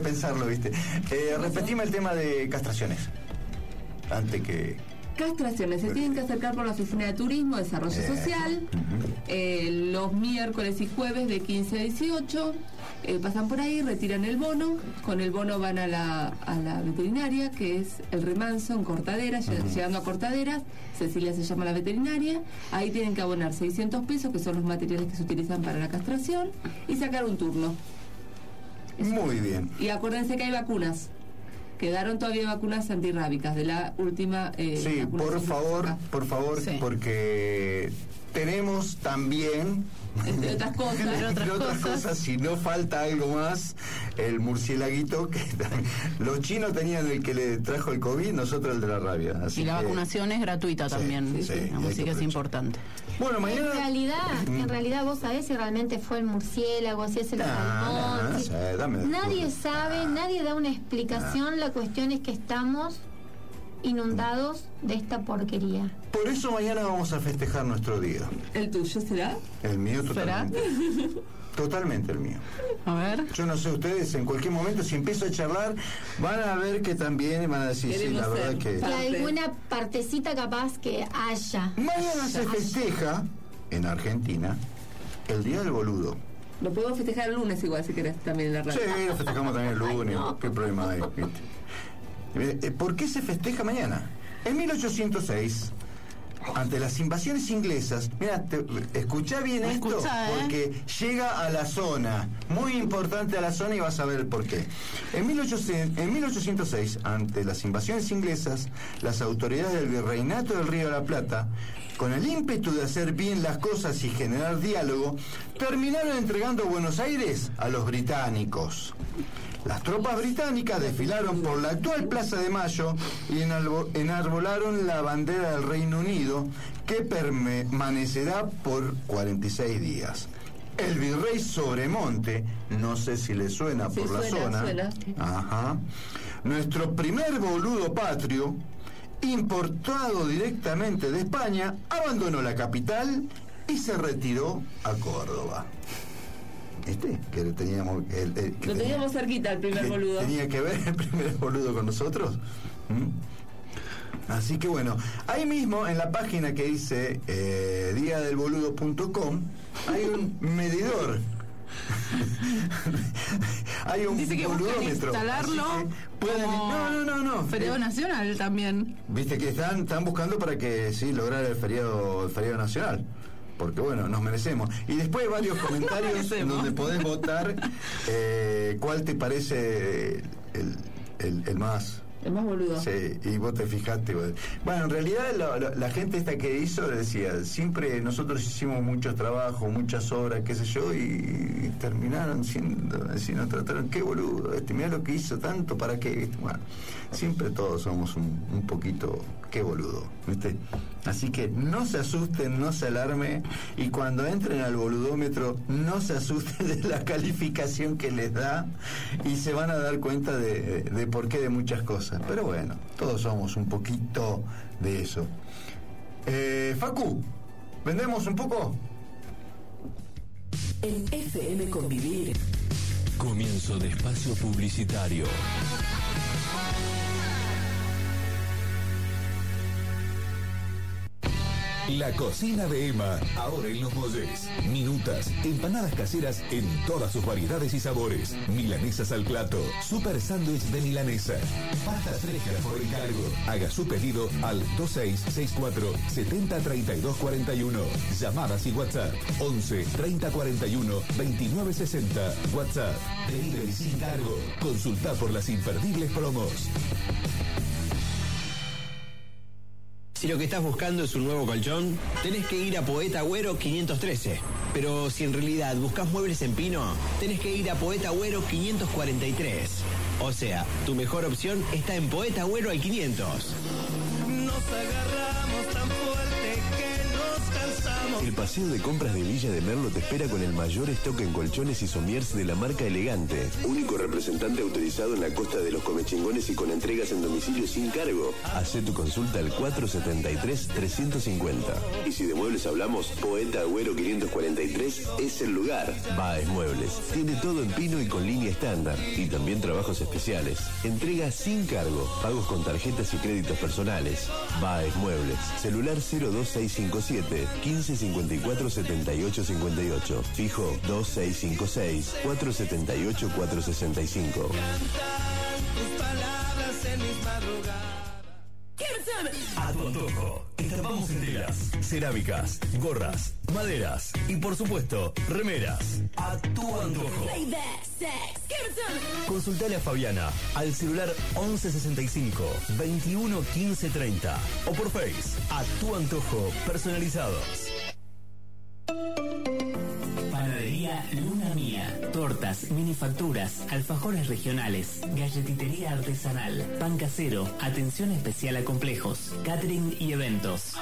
Pensarlo, ¿viste? Eh, repetime el tema de castraciones. Antes que. Castraciones, se tienen que acercar por la Oficina de Turismo, Desarrollo Eh, Social, eh, los miércoles y jueves de 15 a 18, eh, pasan por ahí, retiran el bono, con el bono van a la, a la veterinaria, que es el remanso en Cortaderas, lleg- llegando a Cortaderas, Cecilia se llama la veterinaria, ahí tienen que abonar 600 pesos, que son los materiales que se utilizan para la castración, y sacar un turno. Muy bien. Y acuérdense que hay vacunas. Quedaron todavía vacunas antirrábicas de la última. eh, Sí, por favor, por favor, porque tenemos también. Entre otras [LAUGHS] cosas. entre otras cosas, si no falta algo más, el murcielaguito que [LAUGHS] los chinos tenían el que le trajo el COVID, nosotros el de la rabia. Así Y la que- vacunación es gratuita Sí, también. sí, sí, Así que que es importante. Bueno, En realidad, Mm. en realidad vos sabés si realmente fue el murciélago, si es el salmón. si- dame- Nadie sabe, nadie da una explicación. La cuestión es que estamos inundados de esta porquería. Por eso mañana vamos a festejar nuestro día. ¿El tuyo será? El mío totalmente. Totalmente el mío. A ver. Yo no sé ustedes, en cualquier momento, si empiezo a charlar, van a ver que también van a decir, sí, la verdad que... Y alguna partecita capaz que haya. Mañana se festeja, en Argentina, el Día del Boludo. Lo podemos festejar el lunes igual si querés también en la radio. Sí, lo festejamos también el lunes. ¿Qué problema hay? Eh, eh, ¿Por qué se festeja mañana? En 1806, ante las invasiones inglesas, mira, escuchá bien esto, ¿eh? porque llega a la zona, muy importante a la zona y vas a ver el por qué. En, 1800 en 1806, ante las invasiones inglesas, las autoridades del Virreinato del Río de la Plata, con el ímpetu de hacer bien las cosas y generar diálogo, terminaron entregando Buenos Aires a los británicos. Las tropas británicas desfilaron por la actual Plaza de Mayo y enarbolaron la bandera del Reino Unido que permanecerá por 46 días. El virrey Sobremonte, no sé si le suena Sí, por la suena, zona. suena. Ajá. Nuestro primer boludo patrio, importado directamente de España, abandonó la capital y se retiró a Córdoba. ¿Este? Que teníamos. el- el- que Lo tenía- teníamos cerquita el primer boludo. Tenía que ver el primer boludo con nosotros. ¿Mm? Así que bueno, ahí mismo en la página que dice eh, diadelboludo.com hay un medidor. [LAUGHS] hay un Dice que boludómetro. instalarlo que pueden- como no, no, no, no. Feriado Eh, nacional también. Viste que están, están buscando para que sí lograr el feriado, el feriado nacional. Porque bueno, nos merecemos. Y después varios [LAUGHS] comentarios donde podés votar eh, cuál te parece el, el- el más. El más boludo. Sí, y vos te fijaste. Bueno, en realidad la, gente esta que hizo decía, siempre nosotros hicimos muchos trabajos, muchas obras, qué sé yo, y terminaron siendo, así nos trataron, qué boludo, este, mirá lo que hizo tanto, ¿para qué? Bueno, siempre todos somos un, un poquito, qué boludo, ¿viste? Así que no se asusten, no se alarmen, y cuando entren al boludómetro, no se asusten de la calificación que les da, y se van a dar cuenta de, de por qué de muchas cosas. Pero bueno, todos somos un poquito de eso. Eh, Facu, ¿vendemos un poco? En FM Convivir. Comienzo de espacio publicitario. La cocina de Emma, ahora en Los Molles. Minutas, empanadas caseras en todas sus variedades y sabores. Milanesas al plato, super sándwich de milanesa. Pastas frescas por encargo. Haga su pedido al 2664 703241. Llamadas y WhatsApp 11 3041 2960. WhatsApp. Delivery sin cargo. Consulta por las imperdibles promos. Si lo que estás buscando es un nuevo colchón, tenés que ir a Poeta Agüero 513. Pero si en realidad buscas muebles en pino, tenés que ir a Poeta Agüero 543. O sea, tu mejor opción está en Poeta Agüero al 500. El paseo de compras de Villa de Merlo te espera con el mayor stock en colchones y somiers de la marca Elegante. Único representante autorizado en la costa de los comechingones y con entregas en domicilio sin cargo. Hacé tu consulta al 473-350. Y si de muebles hablamos, Poeta Agüero 543 es el lugar. Baez Muebles. Tiene todo en pino y con línea estándar. Y también trabajos especiales. Entrega sin cargo. Pagos con tarjetas y créditos personales. Baez Muebles. Celular 02657 1554 78 58. Fijo 2656 478 465. Tus palabras en mis madrugadas. A tu antojo. Estampamos en telas, cerámicas, gorras, maderas y por supuesto, remeras. A tu antojo. Consultale a Fabiana al celular 1165 21 15 30 o por Face a tu antojo personalizados. Panadería Luna Mía. Tortas, minifacturas, alfajores regionales, galletitería artesanal, pan casero, atención especial a complejos, catering y eventos.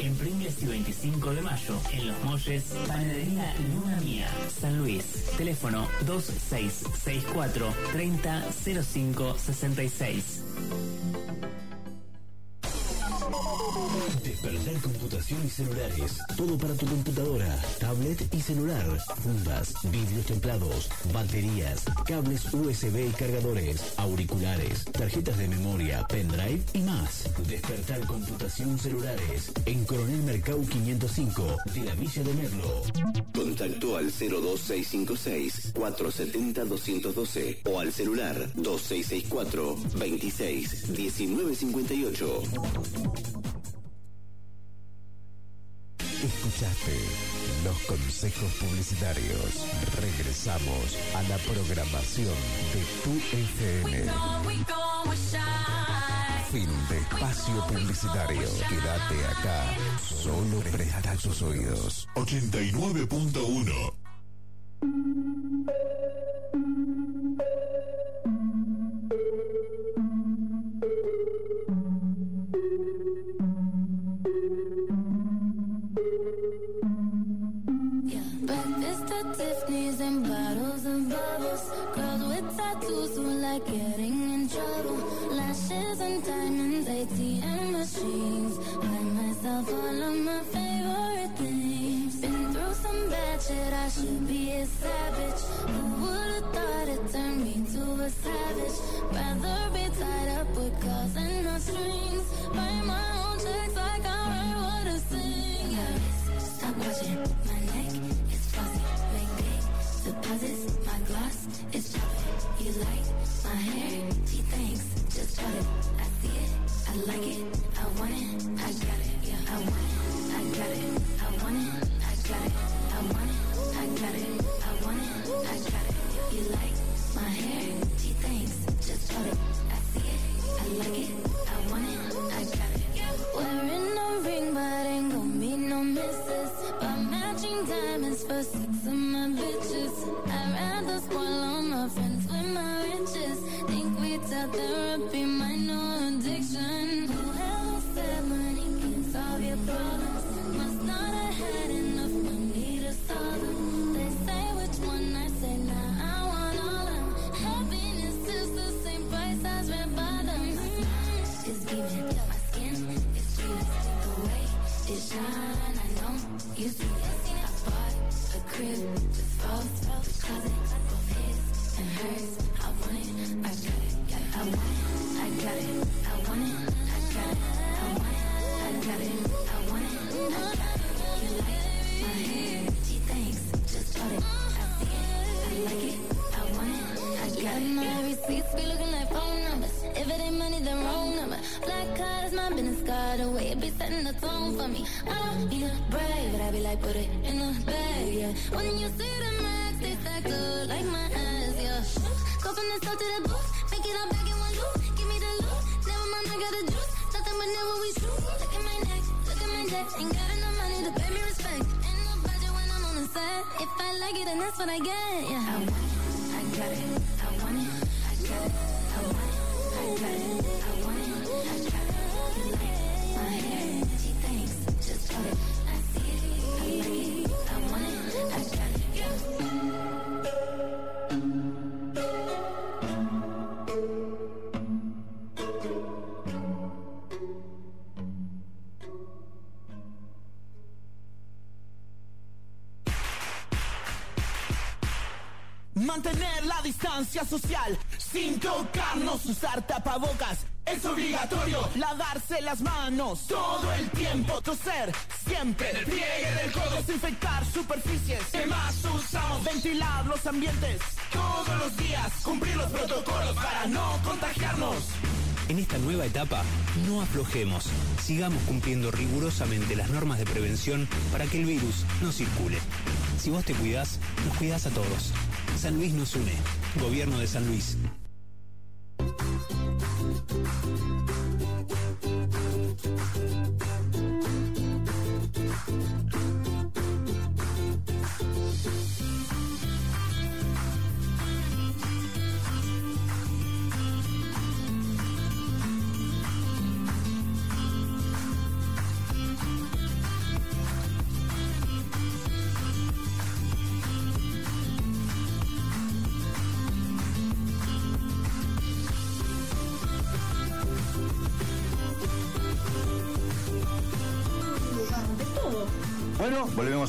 En Pringles y 25 de mayo, en Los Molles, Panadería Luna Mía, San Luis. Teléfono 2664 300566. Despertar computación y celulares. Todo para tu computadora, tablet y celular. Fundas, vidrios templados, baterías, cables USB y cargadores, auriculares, tarjetas de memoria, pendrive y más. Despertar computación celulares. En Coronel Mercado 505 de la Villa de Merlo. Contactó al 02656 470 212 o al celular 2664 26 1958. Escuchaste los consejos publicitarios. Regresamos a la programación de tu FM. Fin de espacio publicitario. Quédate acá. Solo presta tus oídos. 89.1 and bottles of bubbles. Girls with tattoos who like getting in trouble. Lashes and diamonds, ATM machines. Buy myself all of my favorite things. Been through some bad shit, I should be a savage. Who would've thought it turned me to a savage? Rather be tied up with calls and no strings. Write my own checks like I write what I sing. Stop watching deposits. My gloss is chopping. You like my hair? Gee, thanks, just bought it. I see it, I like it, I want it, I got it. Yeah, I want it, I got it, distancia social sin tocarnos, usar tapabocas. Es obligatorio lavarse las manos todo el tiempo, toser siempre en el pliegue del codo, desinfectar superficies. ¿Qué más usamos? Ventilar los ambientes todos los días, cumplir los protocolos para no contagiarnos. En esta nueva etapa, no aflojemos. Sigamos cumpliendo rigurosamente las normas de prevención para que el virus no circule. Si vos te cuidás, nos cuidás a todos. San Luis nos une. Gobierno de San Luis.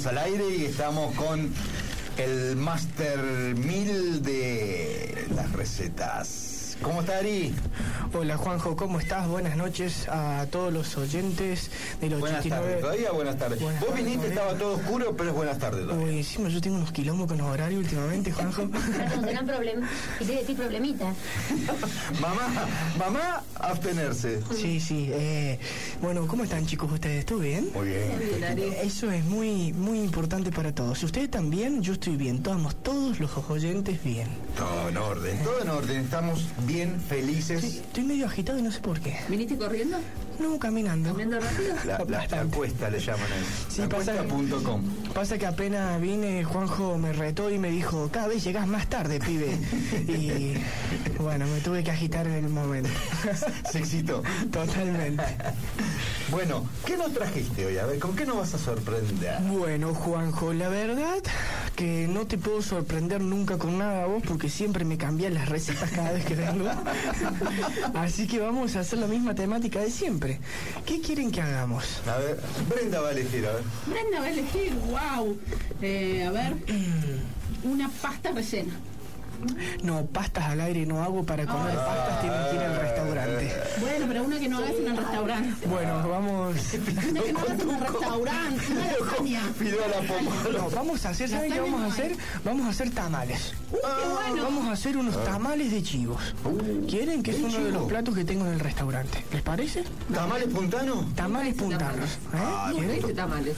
Al aire y estamos con el Master 1000 de las recetas. ¿Cómo está Ari? Hola Juanjo, ¿cómo estás? Buenas noches a todos los oyentes del 89. Buenas tardes, todavía buenas tardes. Buenas Vos tardes, viniste, Moreno. estaba todo oscuro, pero es buenas tardes todavía. Uy, encima yo tengo unos quilombos con los horarios últimamente, [LAUGHS] Juanjo. Pero serán problemas. Y quiere decir problemitas. [LAUGHS] Mamá, mamá, abstenerse. Sí, sí. eh, bueno, ¿cómo están chicos ustedes? ¿Todo bien? Muy bien. Eso es muy, muy importante para todos. Ustedes también, yo estoy bien. Estamos todos los oyentes bien. Todo en orden, todo en orden. Estamos bien felices. Estoy medio agitado y no sé por qué. ¿Viniste corriendo? No, caminando. ¿Caminando rápido? La, la, la cuesta le llaman a eso. Sí, La pasa, cuesta.com. pasa que apenas vine, Juanjo me retó y me dijo, cada vez llegás más tarde, pibe. [LAUGHS] Y bueno, me tuve que agitar en el momento. Se excitó. Totalmente. Bueno, ¿qué nos trajiste hoy? A ver, ¿con qué nos vas a sorprender? Bueno, Juanjo, la verdad que no te puedo sorprender nunca con nada a vos porque siempre me cambias las recetas cada vez que vengo. [LAUGHS] Así que vamos a hacer la misma temática de siempre. ¿Qué quieren que hagamos? A ver, Brenda va a elegir, a ver. Brenda va a elegir, wow. Eh, a ver, una pasta rellena. No, pastas al aire no hago para comer pastas, tienen que ir al restaurante. Bueno, pero una que no hagas en el restaurante. Bueno, vamos. Una que no hagas en el restaurante, una lasaña. Pidió la pomada. No, vamos a hacer, ¿saben qué vamos a hacer? Vamos a hacer tamales. qué bueno. Vamos a hacer unos tamales de chivos. ¿Quieren? Que es ¿de uno de los platos que tengo en el restaurante. ¿Les parece? ¿Tamales puntanos? Tamales puntanos. ¿Eh? Nunca tamales.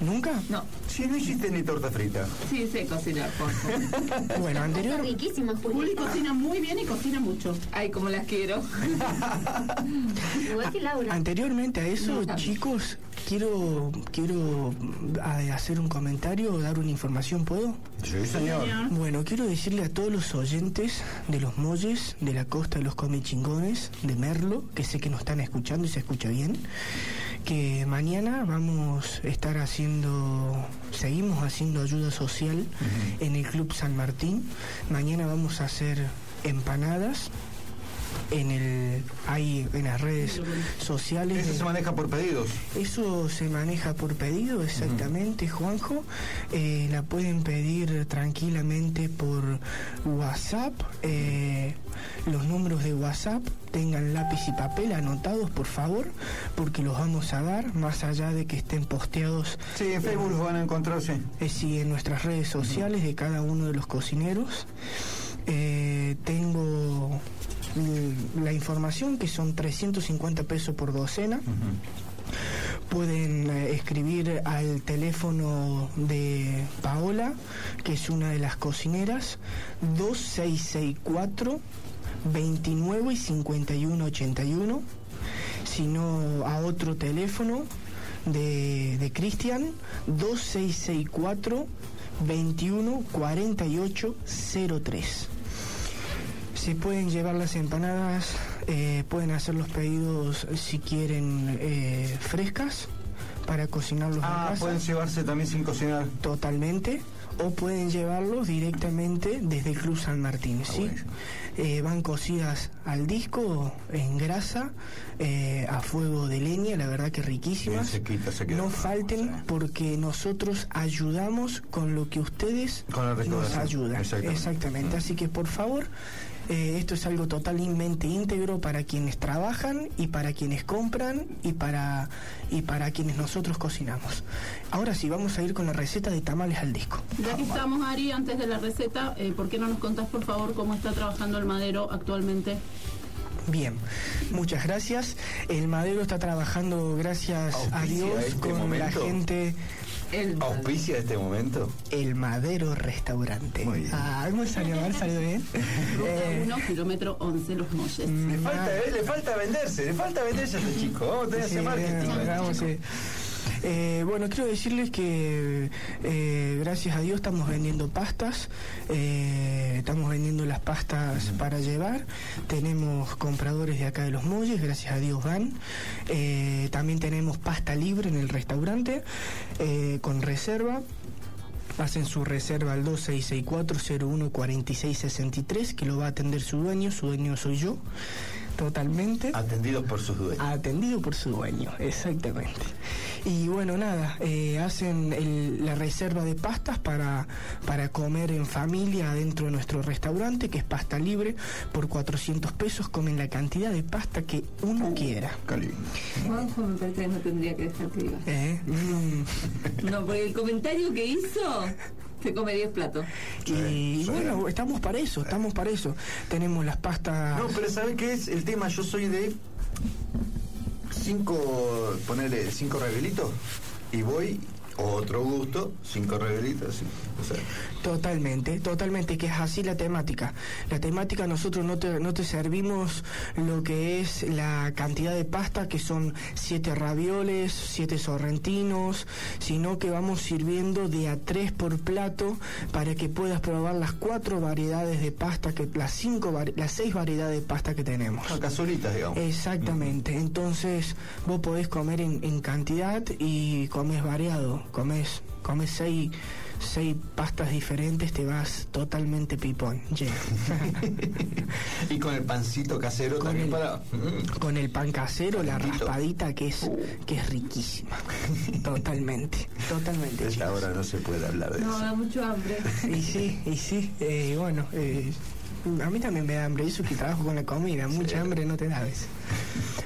¿Nunca? No, Si no hiciste ni torta frita. sí sé cocinar, Juanjo. [LAUGHS] Bueno, Está anterior, riquísima, Juli Juli. cocina muy bien y cocina mucho. Ay, como las quiero. [LAUGHS] Igual que Laura. anteriormente a eso, chicos, quiero quiero a- hacer un comentario, dar una información, ¿puedo? Sí, señor. Bueno, quiero decirle a todos los oyentes de los Molles, de la costa de los Comechingones, de Merlo, que sé que nos están escuchando y se escucha bien, que mañana vamos a estar haciendo, seguimos haciendo ayuda social en el Club San Martín. Mañana vamos a hacer empanadas. En el hay en las redes sociales. Eso se maneja por pedidos. Eso se maneja por pedido, exactamente, Juanjo. Eh, la pueden pedir tranquilamente por WhatsApp. eh, los números de WhatsApp tengan lápiz y papel anotados, por favor, porque los vamos a dar, más allá de que estén posteados. Sí, en Facebook los van a encontrar, sí. Eh, sí, en nuestras redes sociales de cada uno de los cocineros. Tengo la información que son 350 pesos por docena. Pueden eh, escribir al teléfono de Paola, que es una de las cocineras, 2664 29 y 51 81 sino a otro teléfono de, de Cristian 2664 21 48 03. Se pueden llevar las empanadas, eh, pueden hacer los pedidos si quieren eh, frescas para cocinarlos en Ah, casa. pueden llevarse también sin cocinar. Totalmente. O pueden llevarlos directamente desde el Club San Martín, ¿sí? Eh, van cocidas al disco, en grasa, eh, a fuego de leña, la verdad que riquísimas. Bien sequita, se no falten porque nosotros ayudamos con lo que ustedes Con nos ayudan. Exactamente. Exactamente. Así que por favor, eh, esto es algo totalmente íntegro para quienes trabajan y para quienes compran y para, y para quienes nosotros cocinamos. Ahora sí, vamos a ir con la receta de tamales al disco. Ya que estamos, Ari, antes de la receta, eh, ¿por qué no nos contás, por favor, cómo está trabajando el madero actualmente? Bien, muchas gracias. El madero está trabajando, gracias a ¿Auspicia Dios, este con la momento? Gente. ¿Auspicia este momento? El Madero Restaurante. Muy bien. Ah, ¿cómo salió? A ver, ¿Salió bien? Eh, Ruta 1, kilómetro 11, Los Molles. Le falta, eh, le falta venderse, le falta venderse a este chico. Vamos a tener Sí, ese marketing. bien, vamos, sí. Eh, bueno, quiero decirles que eh, gracias a Dios estamos vendiendo pastas, eh, estamos vendiendo las pastas para llevar, tenemos compradores de acá de los Molles, gracias a Dios van, Eh, también tenemos pasta libre en el restaurante con reserva. Hacen su reserva al 2664-014663, que lo va a atender su dueño, su dueño soy yo, totalmente. Atendidos por sus dueños. Atendido por su dueño, exactamente. Y bueno, nada, eh, hacen el- la reserva de pastas para, para comer en familia dentro de nuestro restaurante, que es pasta libre, por 400 pesos, comen la cantidad de pasta que uno quiera. Juanjo me parece que no tendría que dejar que diga. ¿Eh? Mm. No, porque el comentario que hizo [LAUGHS] se come 10 platos. Y bueno, estamos para eso, estamos para eso. Tenemos las pastas... No, pero ¿sabes qué es el tema? Yo soy de cinco, ponerle cinco regalitos y voy, otro gusto, cinco regalitos. sí. O sea, Totalmente, totalmente, que es así la temática. La temática nosotros no te, no te servimos lo que es la cantidad de pasta, que son siete ravioles, siete sorrentinos, sino que vamos sirviendo de a tres por plato para que puedas probar las cuatro variedades de pasta, que las cinco, las seis variedades de pasta que tenemos. casualitas, digamos. Exactamente, entonces vos podés comer en, en cantidad y comes variado, comes, comes seis, seis pastas diferentes, te vas totalmente pipón, lleno. [LAUGHS] y con el pancito casero también para. mm, Con el pan casero, la raspadita que es, que es riquísima. [LAUGHS] Totalmente, totalmente. Esta hora no se puede hablar de No, eso. da mucho hambre. Y sí, y sí, eh, bueno, eh, a mí también me da hambre, eso que trabajo con la comida, mucha hambre no te da a veces.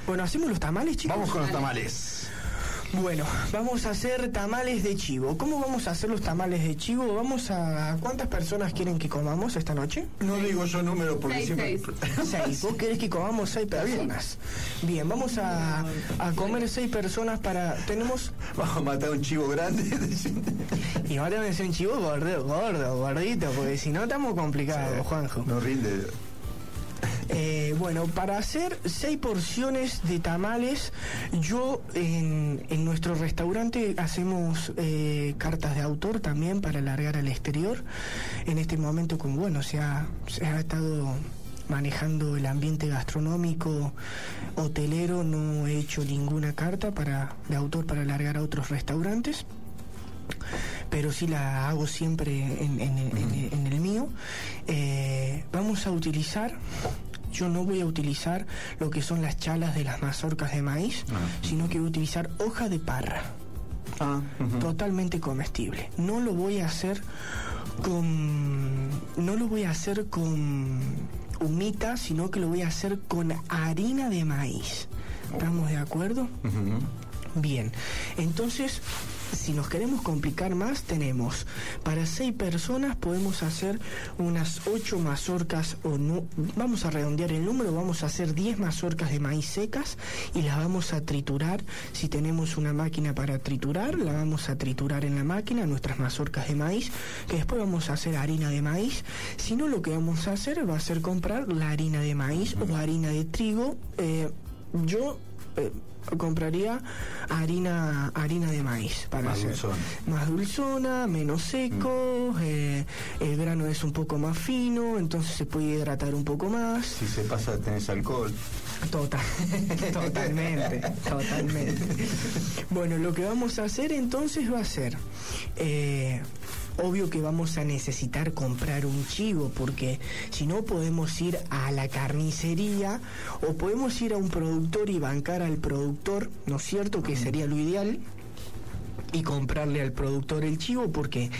Bueno, ¿hacemos los tamales, chicos? Vamos con los tamales. Bueno, vamos a hacer tamales de chivo. ¿Cómo vamos a hacer los tamales de chivo? Vamos a... ¿Cuántas personas quieren que comamos esta noche? No digo yo número porque Seis, siempre. seis. Seis. ¿Vos querés que comamos seis personas? Bien, vamos a, a comer seis personas para... Tenemos... Vamos a matar un chivo grande. [LAUGHS] Y ahora me un chivo gordo, gordo, gordito, porque si no estamos complicados, Juanjo. no rinde. Eh, bueno, para hacer seis porciones de tamales, yo en, en nuestro restaurante hacemos eh, cartas de autor también para largar al exterior. En este momento, como bueno, se ha, se ha estado manejando el ambiente gastronómico hotelero, no he hecho ninguna carta para, de autor para largar a otros restaurantes pero sí la hago siempre en, en- en- en el mío. Eh, vamos a utilizar, yo no voy a utilizar lo que son las chalas de las mazorcas de maíz, sino que voy a utilizar hoja de parra. Totalmente comestible. No lo voy a hacer con. No lo voy a hacer con humita, sino que lo voy a hacer con harina de maíz. ¿Estamos de acuerdo? Bien, entonces, si nos queremos complicar más, tenemos para seis personas podemos hacer unas ocho mazorcas o no, vamos a redondear el número, vamos a hacer 10 mazorcas de maíz secas y las vamos a triturar. Si tenemos una máquina para triturar, la vamos a triturar en la máquina, nuestras mazorcas de maíz, que después vamos a hacer harina de maíz. Si no, lo que vamos a hacer va a ser comprar la harina de maíz o harina de trigo. Eh, yo eh, compraría harina harina de maíz para Más hacer dulzona. más dulzona, menos seco, eh, el grano es un poco más fino, entonces se puede hidratar un poco más. Si se pasa, tenés alcohol. Total, [LAUGHS] totalmente, [LAUGHS] totalmente. Bueno, lo que vamos a hacer entonces va a ser, eh, obvio que vamos a necesitar comprar un chivo, porque si no podemos ir a la carnicería o podemos ir a un productor y bancar al productor, ¿no es cierto? Que sería lo ideal. Y comprarle al productor el chivo, porque,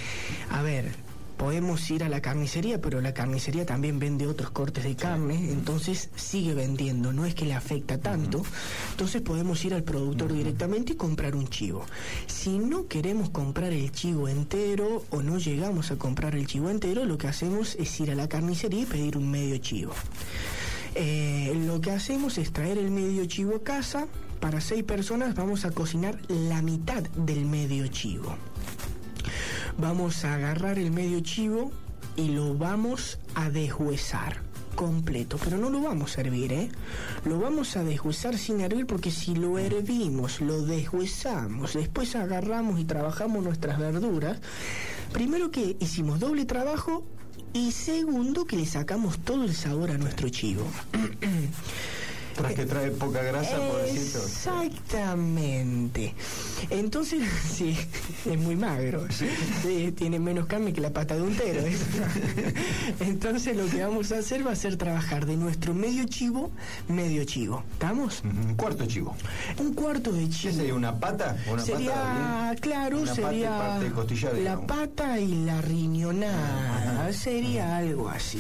a ver, podemos ir a la carnicería, pero la carnicería también vende otros cortes de carne, entonces sigue vendiendo, no es que le afecta tanto. Entonces podemos ir al productor directamente y comprar un chivo. Si no queremos comprar el chivo entero o no llegamos a comprar el chivo entero, lo que hacemos es ir a la carnicería y pedir un medio chivo. Eh, lo que hacemos es traer el medio chivo a casa. Para seis personas vamos a cocinar la mitad del medio chivo vamos a agarrar el medio chivo y lo vamos a deshuesar completo, pero no lo vamos a hervir, ¿eh? Lo vamos a deshuesar sin hervir porque si lo hervimos, lo deshuesamos, después agarramos y trabajamos nuestras verduras, primero que hicimos doble trabajo y segundo que le sacamos todo el sabor a nuestro chivo. [CLEARS THROAT] Tras que trae poca grasa, pobrecito. Exactamente. Entonces, [LAUGHS] sí, es muy magro. Sí, tiene menos carne que la pata de un tero. ¿eh? [LAUGHS] Entonces, lo que vamos a hacer va a ser trabajar de nuestro medio chivo, medio chivo. ¿Estamos? Un cuarto chivo. Un cuarto de chivo. ¿Qué sería? ¿Una pata? ¿Una sería, pata claro, Una pata y sería parte de la pata y la riñonada. Sería algo así.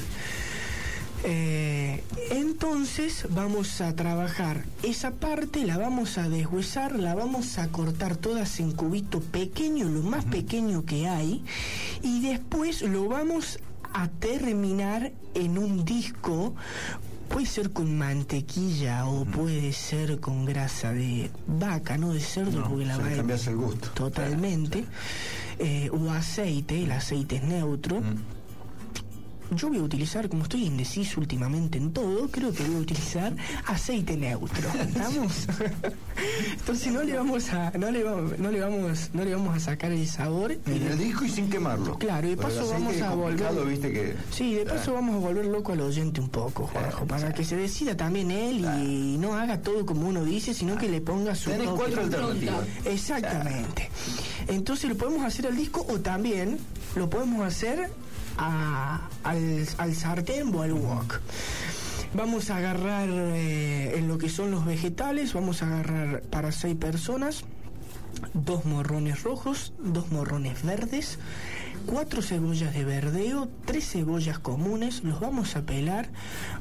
Eh, entonces vamos a trabajar esa parte, la vamos a deshuesar, la vamos a cortar todas en cubito pequeño, lo más pequeño que hay, y después lo vamos a terminar en un disco. Puede ser con mantequilla o puede ser con grasa de vaca, no de cerdo, No, porque la vaca- cambias el gusto. Totalmente. Eh, o aceite, el aceite es neutro. Yo voy a utilizar, como estoy indeciso últimamente en todo, creo que voy a utilizar aceite neutro. ¿Estamos? [LAUGHS] Entonces no le vamos a, no le vamos, no le vamos, no le vamos a sacar el sabor. En el disco y sin quemarlo. Claro, y de paso vamos a volver. viste que. Sí, de paso vamos a volver loco al oyente un poco, Juanjo, para que se decida también él y no haga todo como uno dice, sino que le ponga su Tenés toque. cuatro alternativas. Exactamente. Entonces lo podemos hacer al disco o también lo podemos hacer al, al sartén o al wok. Vamos a agarrar eh, en lo que son los vegetales, vamos a agarrar para seis personas dos morrones rojos, dos morrones verdes, cuatro cebollas de verdeo, tres cebollas comunes, los vamos a pelar.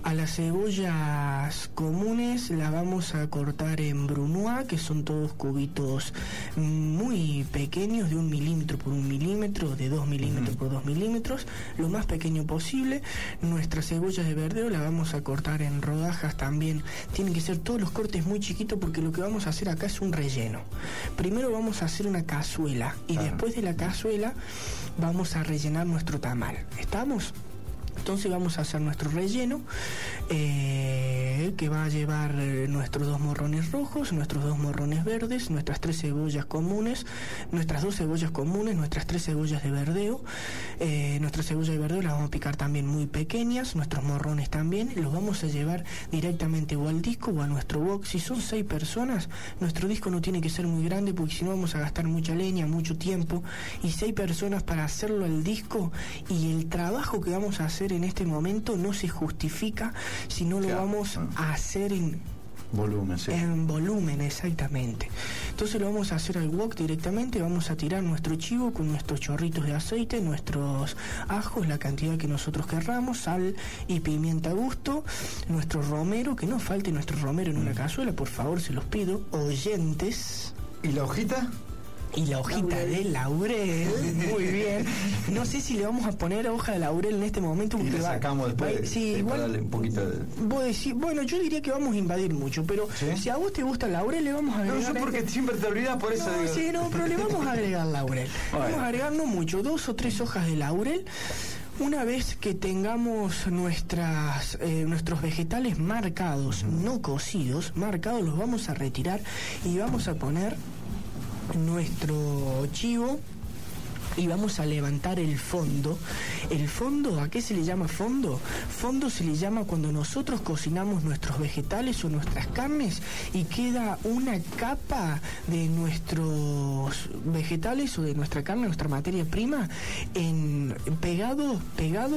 A las cebollas comunes las vamos a cortar en brunoise, que son todos cubitos muy pequeños, de un milímetro por un milímetro, de dos milímetros por dos milímetros, lo más pequeño posible. Nuestras cebollas de verdeo las vamos a cortar en rodajas también. Tienen que ser todos los cortes muy chiquitos porque lo que vamos a hacer acá es un relleno. Primero vamos a hacer una cazuela y después de la cazuela vamos a rellenar nuestro tamal. ¿Estamos? Entonces vamos a hacer nuestro relleno eh, que va a llevar eh, nuestros dos morrones rojos, nuestros dos morrones verdes, nuestras tres cebollas comunes, nuestras dos cebollas comunes, nuestras tres cebollas de verdeo. Eh, nuestras cebollas de verdeo las vamos a picar también muy pequeñas, nuestros morrones también. Los vamos a llevar directamente o al disco o a nuestro box. Si son seis personas, nuestro disco no tiene que ser muy grande porque si no vamos a gastar mucha leña, mucho tiempo. Y seis personas para hacerlo al disco y el trabajo que vamos a hacer en este momento no se justifica si no lo vamos a hacer en, Volumen, sí. en volumen, exactamente. Entonces lo vamos a hacer al wok directamente, vamos a tirar nuestro chivo con nuestros chorritos de aceite, nuestros ajos, la cantidad que nosotros querramos, sal y pimienta a gusto, nuestro romero, que no falte nuestro romero en una cazuela, por favor, se los pido, oyentes. ¿Y la hojita? Y la hojita de laurel, muy bien. No sé si le vamos a poner hoja de laurel en este momento. Y le sacamos va- después. sí, igual darle un poquito de. Vos decís, bueno, yo diría que vamos a invadir mucho, pero si a vos te gusta el laurel, le vamos a No, agregar. yo porque siempre te olvidas, por eso No, digo. sí, no, pero le vamos a agregar laurel. [LAUGHS] Vamos a agregar no mucho, dos o tres hojas de laurel. Una vez que tengamos nuestras, eh, nuestros vegetales marcados, no cocidos, marcados, los vamos a retirar y vamos a poner nuestro chivo y vamos a levantar el fondo. El fondo, ¿a qué se le llama fondo? Fondo se le llama cuando nosotros cocinamos nuestros vegetales o nuestras carnes y queda una capa de nuestros vegetales o de nuestra carne, nuestra materia prima, en, pegado,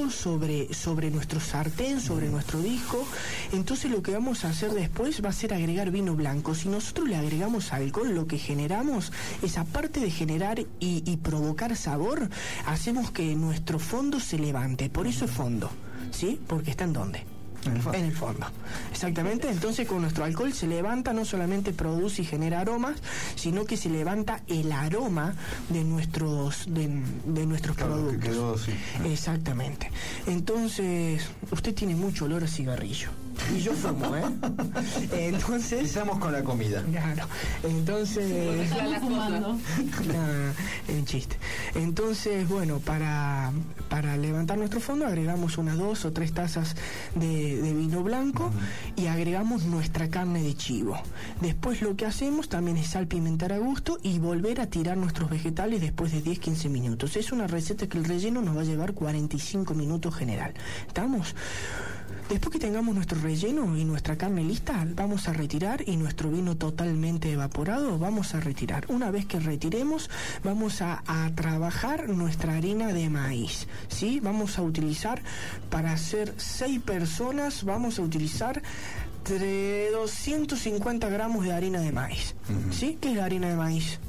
sobre, sobre nuestro sartén, sobre nuestro disco. Entonces lo que vamos a hacer después va a ser agregar vino blanco. Si nosotros le agregamos alcohol, lo que generamos es aparte de generar y, provocar sabor, hacemos que nuestro fondo se levante. Por eso es fondo, ¿sí? Porque está en dónde? En el fondo. Exactamente. Entonces con nuestro alcohol se levanta, no solamente produce y genera aromas, sino que se levanta el aroma de nuestros, de, de nuestros Claro, que productos. quedó así. Exactamente. Entonces, usted tiene mucho olor a cigarrillo. Y yo fumo, ¿eh? [LAUGHS] Entonces. Empezamos con la comida. Claro. Entonces. Es un chiste. Entonces, bueno, para, para levantar nuestro fondo agregamos unas dos o tres tazas de, de vino blanco y agregamos nuestra carne de chivo. Después lo que hacemos también es salpimentar a gusto y volver a tirar nuestros vegetales después de 10-15 minutos. Es una receta que el relleno nos va a llevar 45 minutos general. ¿Estamos? Después que tengamos nuestro relleno y nuestra carne lista, vamos a retirar y nuestro vino totalmente evaporado, vamos a retirar. Una vez que retiremos, vamos a, a trabajar nuestra harina de maíz. ¿sí? Vamos a utilizar, para hacer seis personas, vamos a utilizar entre 250 gramos de harina de maíz. ¿Sí? ¿Qué es la harina de maíz?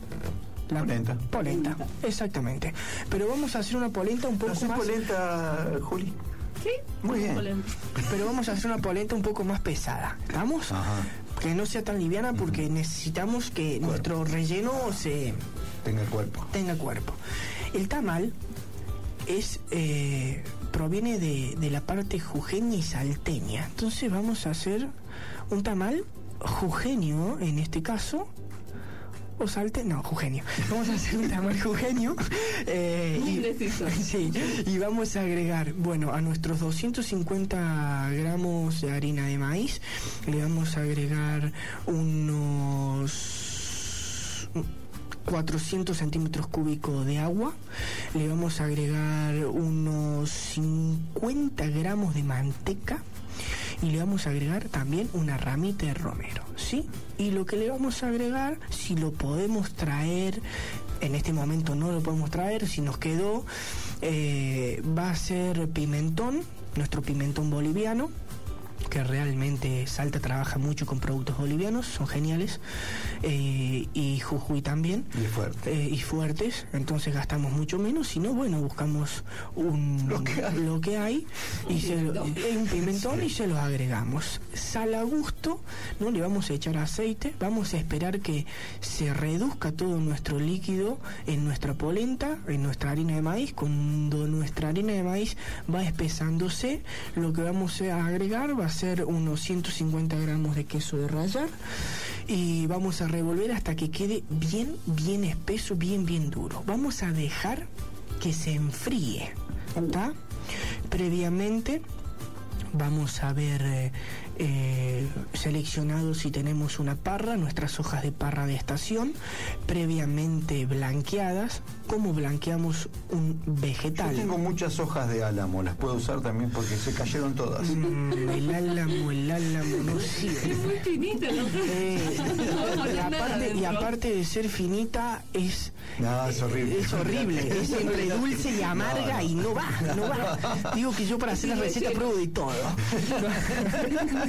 La polenta. Polenta, exactamente. Pero vamos a hacer una polenta un poco ¿Haces más... polenta, Juli? Sí, Muy bien. Pero vamos a hacer una polenta un poco más pesada. ¿Estamos? Que no sea tan liviana porque necesitamos que nuestro relleno se Tenga cuerpo. tenga cuerpo. El tamal es eh, proviene de, de la parte jujeña y salteña. Entonces vamos a hacer un tamal jujeño en este caso. O salte, no, jujeño. Vamos a hacer un tamal jujeño. eh, Muy y, preciso. [LAUGHS] sí, y vamos a agregar, bueno, a nuestros 250 gramos de harina de maíz, le vamos a agregar unos 400 centímetros cúbicos de agua, le vamos a agregar unos 50 gramos de manteca y le vamos a agregar también una ramita de romero, ¿sí? Y lo que le vamos a agregar, si lo podemos traer, en este momento no lo podemos traer, si nos quedó, eh, va a ser pimentón, nuestro pimentón boliviano, que realmente Salta trabaja mucho con productos bolivianos, son geniales, eh, y Jujuy también. Y fuerte. Eh, y fuertes, entonces gastamos mucho menos, si no, bueno, buscamos un, lo, que hay. y se lo- eh, un pimentón y se los agregamos. Sal a gusto, no le vamos a echar aceite, vamos a esperar que se reduzca todo nuestro líquido en nuestra polenta, en nuestra harina de maíz. Cuando nuestra harina de maíz va espesándose, lo que vamos a agregar va a ser unos 150 gramos de queso de rallar y vamos a revolver hasta que quede bien, bien espeso, bien, bien duro. Vamos a dejar que se enfríe, ¿está? Previamente vamos a ver eh, eh, seleccionado si tenemos una parra, nuestras hojas de parra de estación, previamente blanqueadas. ¿Cómo blanqueamos un vegetal? Yo tengo muchas hojas de álamo, las puedo usar también porque se cayeron todas. Mm, el álamo, el álamo no sirve. Muy finita, ¿no? Eh, y, aparte, y aparte de ser finita, es, No, es horrible. es horrible. Es [LAUGHS] entre dulce y amarga No, no. y no va, no va. Digo que yo para hacer la receta pruebo de todo.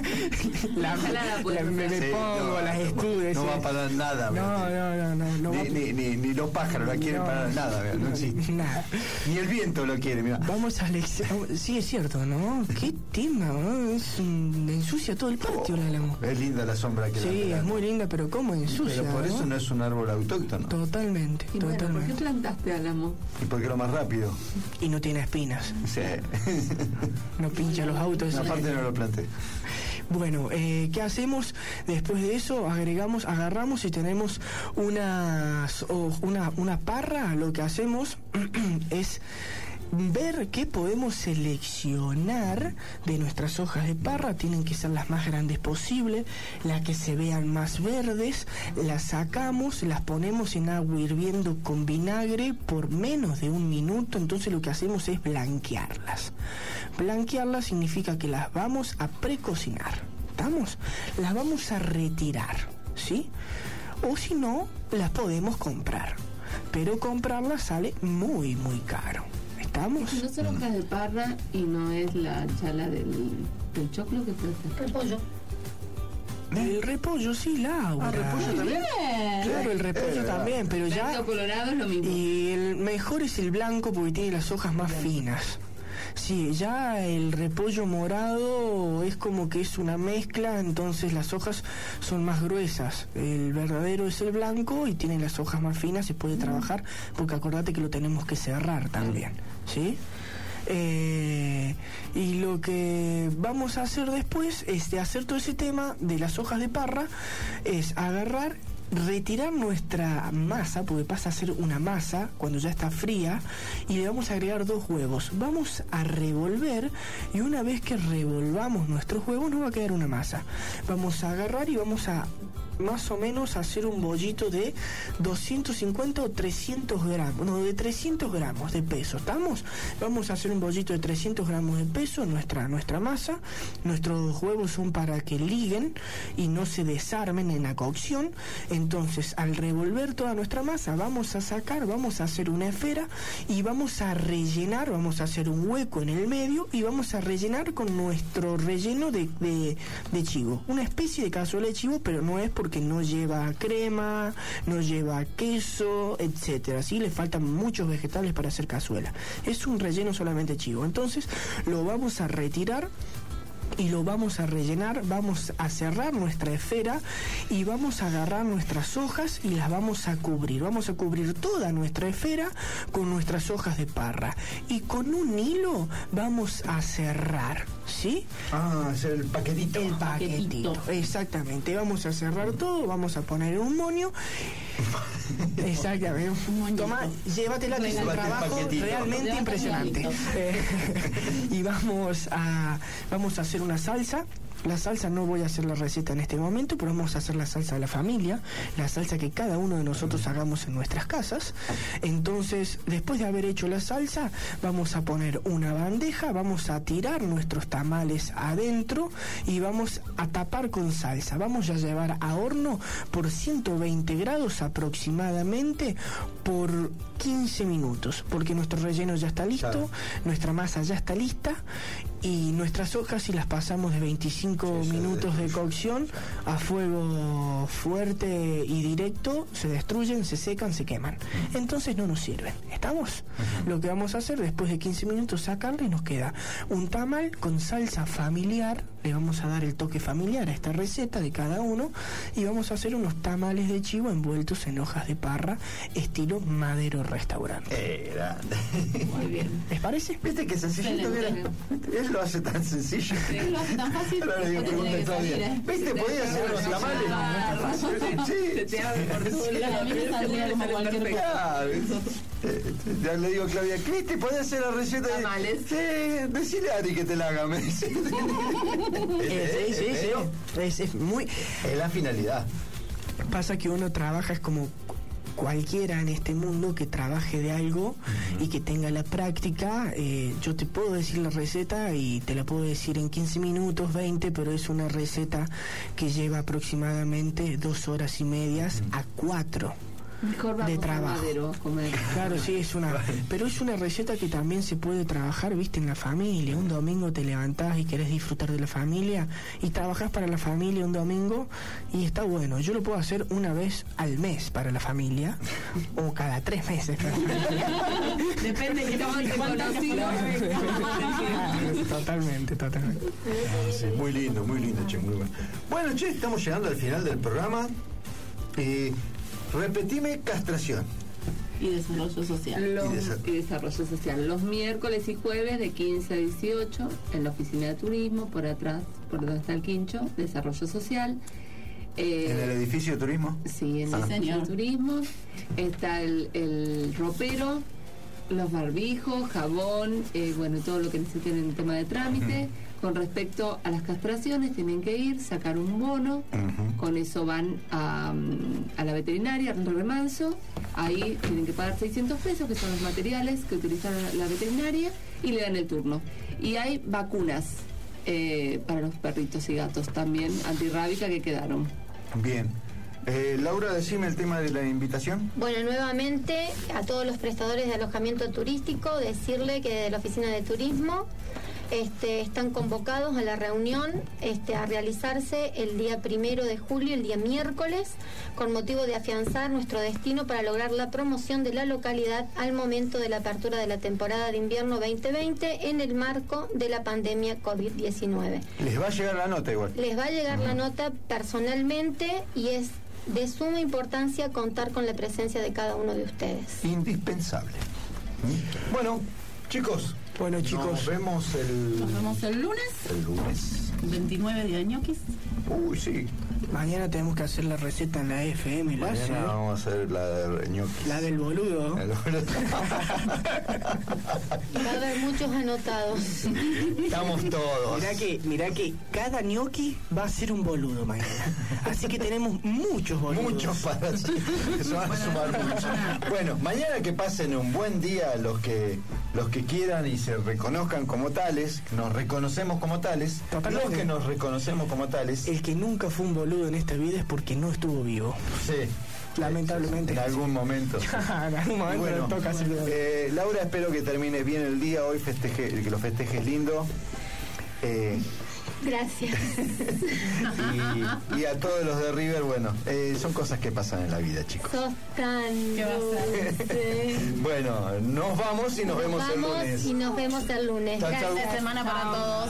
[LAUGHS] La- la la- me, me Sí, pongo no, las escudes. No va a parar nada. No, no, no, no, no va Ni, ni, ni, ni los pájaros la quieren No. parar nada, no existe. [LAUGHS] Nada. Ni el viento lo quiere, mira. Vamos a lec- Sí, es cierto, ¿no? Qué tema, ¿no? Es un- ensucia todo el patio el álamo. Es linda la sombra que Sí, da. es muy linda, pero ¿cómo ensucia? Pero por eso ¿no? no es un árbol autóctono. Totalmente, Y bueno, ¿por qué totalmente. plantaste álamo? Y porque lo más rápido. Y no tiene espinas. Sí. No pincha los autos Entonces, Una parte no lo planteé. Bueno, eh, ¿qué hacemos? Después de eso agregamos, agarramos y tenemos una, una parra. Lo que hacemos [CLEARS THROAT] es ver qué podemos seleccionar de nuestras hojas de parra. Tienen que ser las más grandes posibles, las que se vean más verdes. Las sacamos, las ponemos en agua hirviendo con vinagre por menos de un minuto. Entonces lo que hacemos es blanquearlas. Blanquearlas significa que las vamos a precocinar. ¿Estamos? Las vamos a retirar. ¿Sí? O si no, las podemos comprar. Pero comprarlas sale muy, muy caro. ¿Estamos? No son hojas de parra y no es la chala del, del choclo que puede ser. Repollo. El repollo, sí, Laura. Ah, repollo también. Claro, el repollo Eh, también, pero ya. Blanco colorado es lo mismo. Y el mejor es el blanco porque tiene las hojas más finas. Sí, ya el repollo morado es como que es una mezcla, entonces las hojas son más gruesas. El verdadero es el blanco y tiene las hojas más finas, se puede trabajar, porque acordate que lo tenemos que cerrar también, ¿sí? Eh, y lo que vamos a hacer después es de hacer todo ese tema de las hojas de parra, es agarrar, retirar nuestra masa, porque pasa a ser una masa cuando ya está fría, y le vamos a agregar dos huevos. Vamos a revolver y una vez que revolvamos nuestros huevos nos va a quedar una masa. Vamos a agarrar y vamos a más o menos hacer un bollito de 250 o 300 gramos, no, de 300 gramos de peso, ¿estamos? Vamos a hacer un bollito de 300 gramos de peso, nuestra, nuestra masa, nuestros huevos son para que liguen y no se desarmen en la cocción, entonces al revolver toda nuestra masa vamos a sacar, vamos a hacer una esfera y vamos a rellenar, vamos a hacer un hueco en el medio y vamos a rellenar con nuestro relleno de, de, de chivo, una especie de cazuela de chivo, pero no es porque no lleva crema, no lleva queso, etcétera. Sí, le faltan muchos vegetales para hacer cazuela. Es un relleno solamente chivo. Entonces lo vamos a retirar y lo vamos a rellenar, vamos a cerrar nuestra esfera y vamos a agarrar nuestras hojas y las vamos a cubrir. Vamos a cubrir toda nuestra esfera con nuestras hojas de parra y con un hilo vamos a cerrar, ¿sí? Ah, hacer el paquetito. El paquetito. Exactamente. Vamos a cerrar todo, vamos a poner un moño. [LAUGHS] Exactamente. Toma, llévatela que es un trabajo realmente impresionante. Eh, [LAUGHS] y vamos a vamos a hacer una salsa. La salsa no voy a hacer la receta en este momento, pero vamos a hacer la salsa de la familia, la salsa que cada uno de nosotros hagamos en nuestras casas. Entonces, después de haber hecho la salsa, vamos a poner una bandeja, vamos a tirar nuestros tamales adentro y vamos a tapar con salsa. Vamos a llevar a horno por 120 grados aproximadamente por 15 minutos, porque nuestro relleno ya está listo, Claro. nuestra masa ya está lista y nuestras hojas si las pasamos de 25 minutos de cocción a fuego fuerte y directo se destruyen, se secan, se queman. Entonces no nos sirven. ¿Estamos? Lo que vamos a hacer después de 15 minutos sacarle y nos queda un tamal con salsa familiar. Le vamos a dar el toque familiar a esta receta de cada uno y vamos a hacer unos tamales de chivo envueltos en hojas de parra estilo madero restaurante. Eh, grande. Muy bien. ¿Les parece? ¿Viste que sencillito que era? Él lo hace tan sencillo. Él lo hace tan fácil. Ahora le pregunta salir, ¿eh? ¿Viste? Se te Podía abre hacer todo tamales. Sí. Se te abre por todo lado. Como cualquier cosa. Ya le digo a Claudia, Cristi, ¿podés hacer la receta de Tamales. Sí, decile a Ari que te la haga, me dice. [LAUGHS] [LAUGHS] Sí, sí, sí. Es, es muy... Es la finalidad. Pasa que uno trabaja, es como cualquiera en este mundo que trabaje de algo y que tenga la práctica, eh, yo te puedo decir la receta y te la puedo decir en 15 minutos, 20, pero es una receta que lleva aproximadamente dos horas y medias a cuatro. Mejor vamos de trabajo. madero comer. Claro, sí, es una. Pero es una receta que también se puede trabajar, viste, en la familia. Un domingo te levantás y querés disfrutar de la familia y trabajás para la familia un domingo y está bueno. Yo lo puedo hacer una vez al mes para la familia o cada tres meses. para la familia. [LAUGHS] Depende de [LAUGHS] totalmente, totalmente. Sí, muy lindo, muy lindo, che, muy bueno. Bueno, che, estamos llegando al final del programa. Eh, repetime castración. Y desarrollo social. Los- Y y, desa- desarrollo social. Los miércoles y jueves de 15 a 18 en la oficina de turismo, por atrás, por donde está el quincho, desarrollo social. Eh, ¿En el edificio de turismo? Sí, en Ah. el señor. centro de turismo. Está el, el ropero, los barbijos, jabón, eh, bueno, todo lo que necesiten en tema de trámite. Con respecto a las castraciones, tienen que ir, sacar un bono. Con eso van a, mm, a la veterinaria, al remanso. Ahí tienen que pagar 600 pesos, que son los materiales que utiliza la, veterinaria, y le dan el turno. Y hay vacunas eh, para los perritos y gatos también, antirrábica, que quedaron. Bien. Eh, Laura, decime el tema de la invitación. Bueno, nuevamente a todos los prestadores de alojamiento turístico, decirle que desde la oficina de turismo este, están convocados a la reunión este, a realizarse el día primero de julio, el día miércoles, con motivo de afianzar nuestro destino para lograr la promoción de la localidad al momento de la apertura de la temporada de invierno 2020 en el marco de la pandemia COVID-19. Les va a llegar la nota igual. Les va a llegar la nota personalmente y es de suma importancia contar con la presencia de cada uno de ustedes. Indispensable. Bueno, chicos. Bueno, chicos. Nos vemos el, Nos vemos el lunes, el lunes. 29 día de ñoquis. Uy, sí. Mañana tenemos que hacer la receta en la FM, la, Mañana vamos a hacer la de ñoquis. la del boludo. El boludo. [LAUGHS] Va a haber muchos anotados. Estamos todos. Mirá que, mirá que cada gnocchi va a ser un boludo mañana. Así que tenemos muchos boludos. Muchos para [LAUGHS] se van a sumar muchos. Bueno, mañana que pasen un buen día los que los que quieran y se reconozcan como tales, nos reconocemos como tales, Totalmente. Que nos reconocemos como tales. El que nunca fue un boludo en esta vida es porque no estuvo vivo. Sí. Lamentablemente. En algún momento. [LAUGHS] en algún momento Bueno, toca eh, Laura, espero que termines bien el día hoy, festeje, que lo festejes lindo. Eh, Gracias. y, y a todos los de River, bueno, eh, son cosas que pasan en la vida, chicos. Sos tan. [LAUGHS] Bueno, nos vamos y nos, vemos el lunes. y nos vemos el lunes. Chao, chao. Gracias. Semana para todos.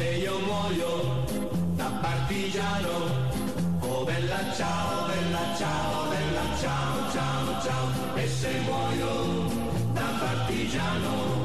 se io muoio da partigiano, oh bella ciao, bella ciao, bella ciao, ciao, ciao. E se muoio da partigiano,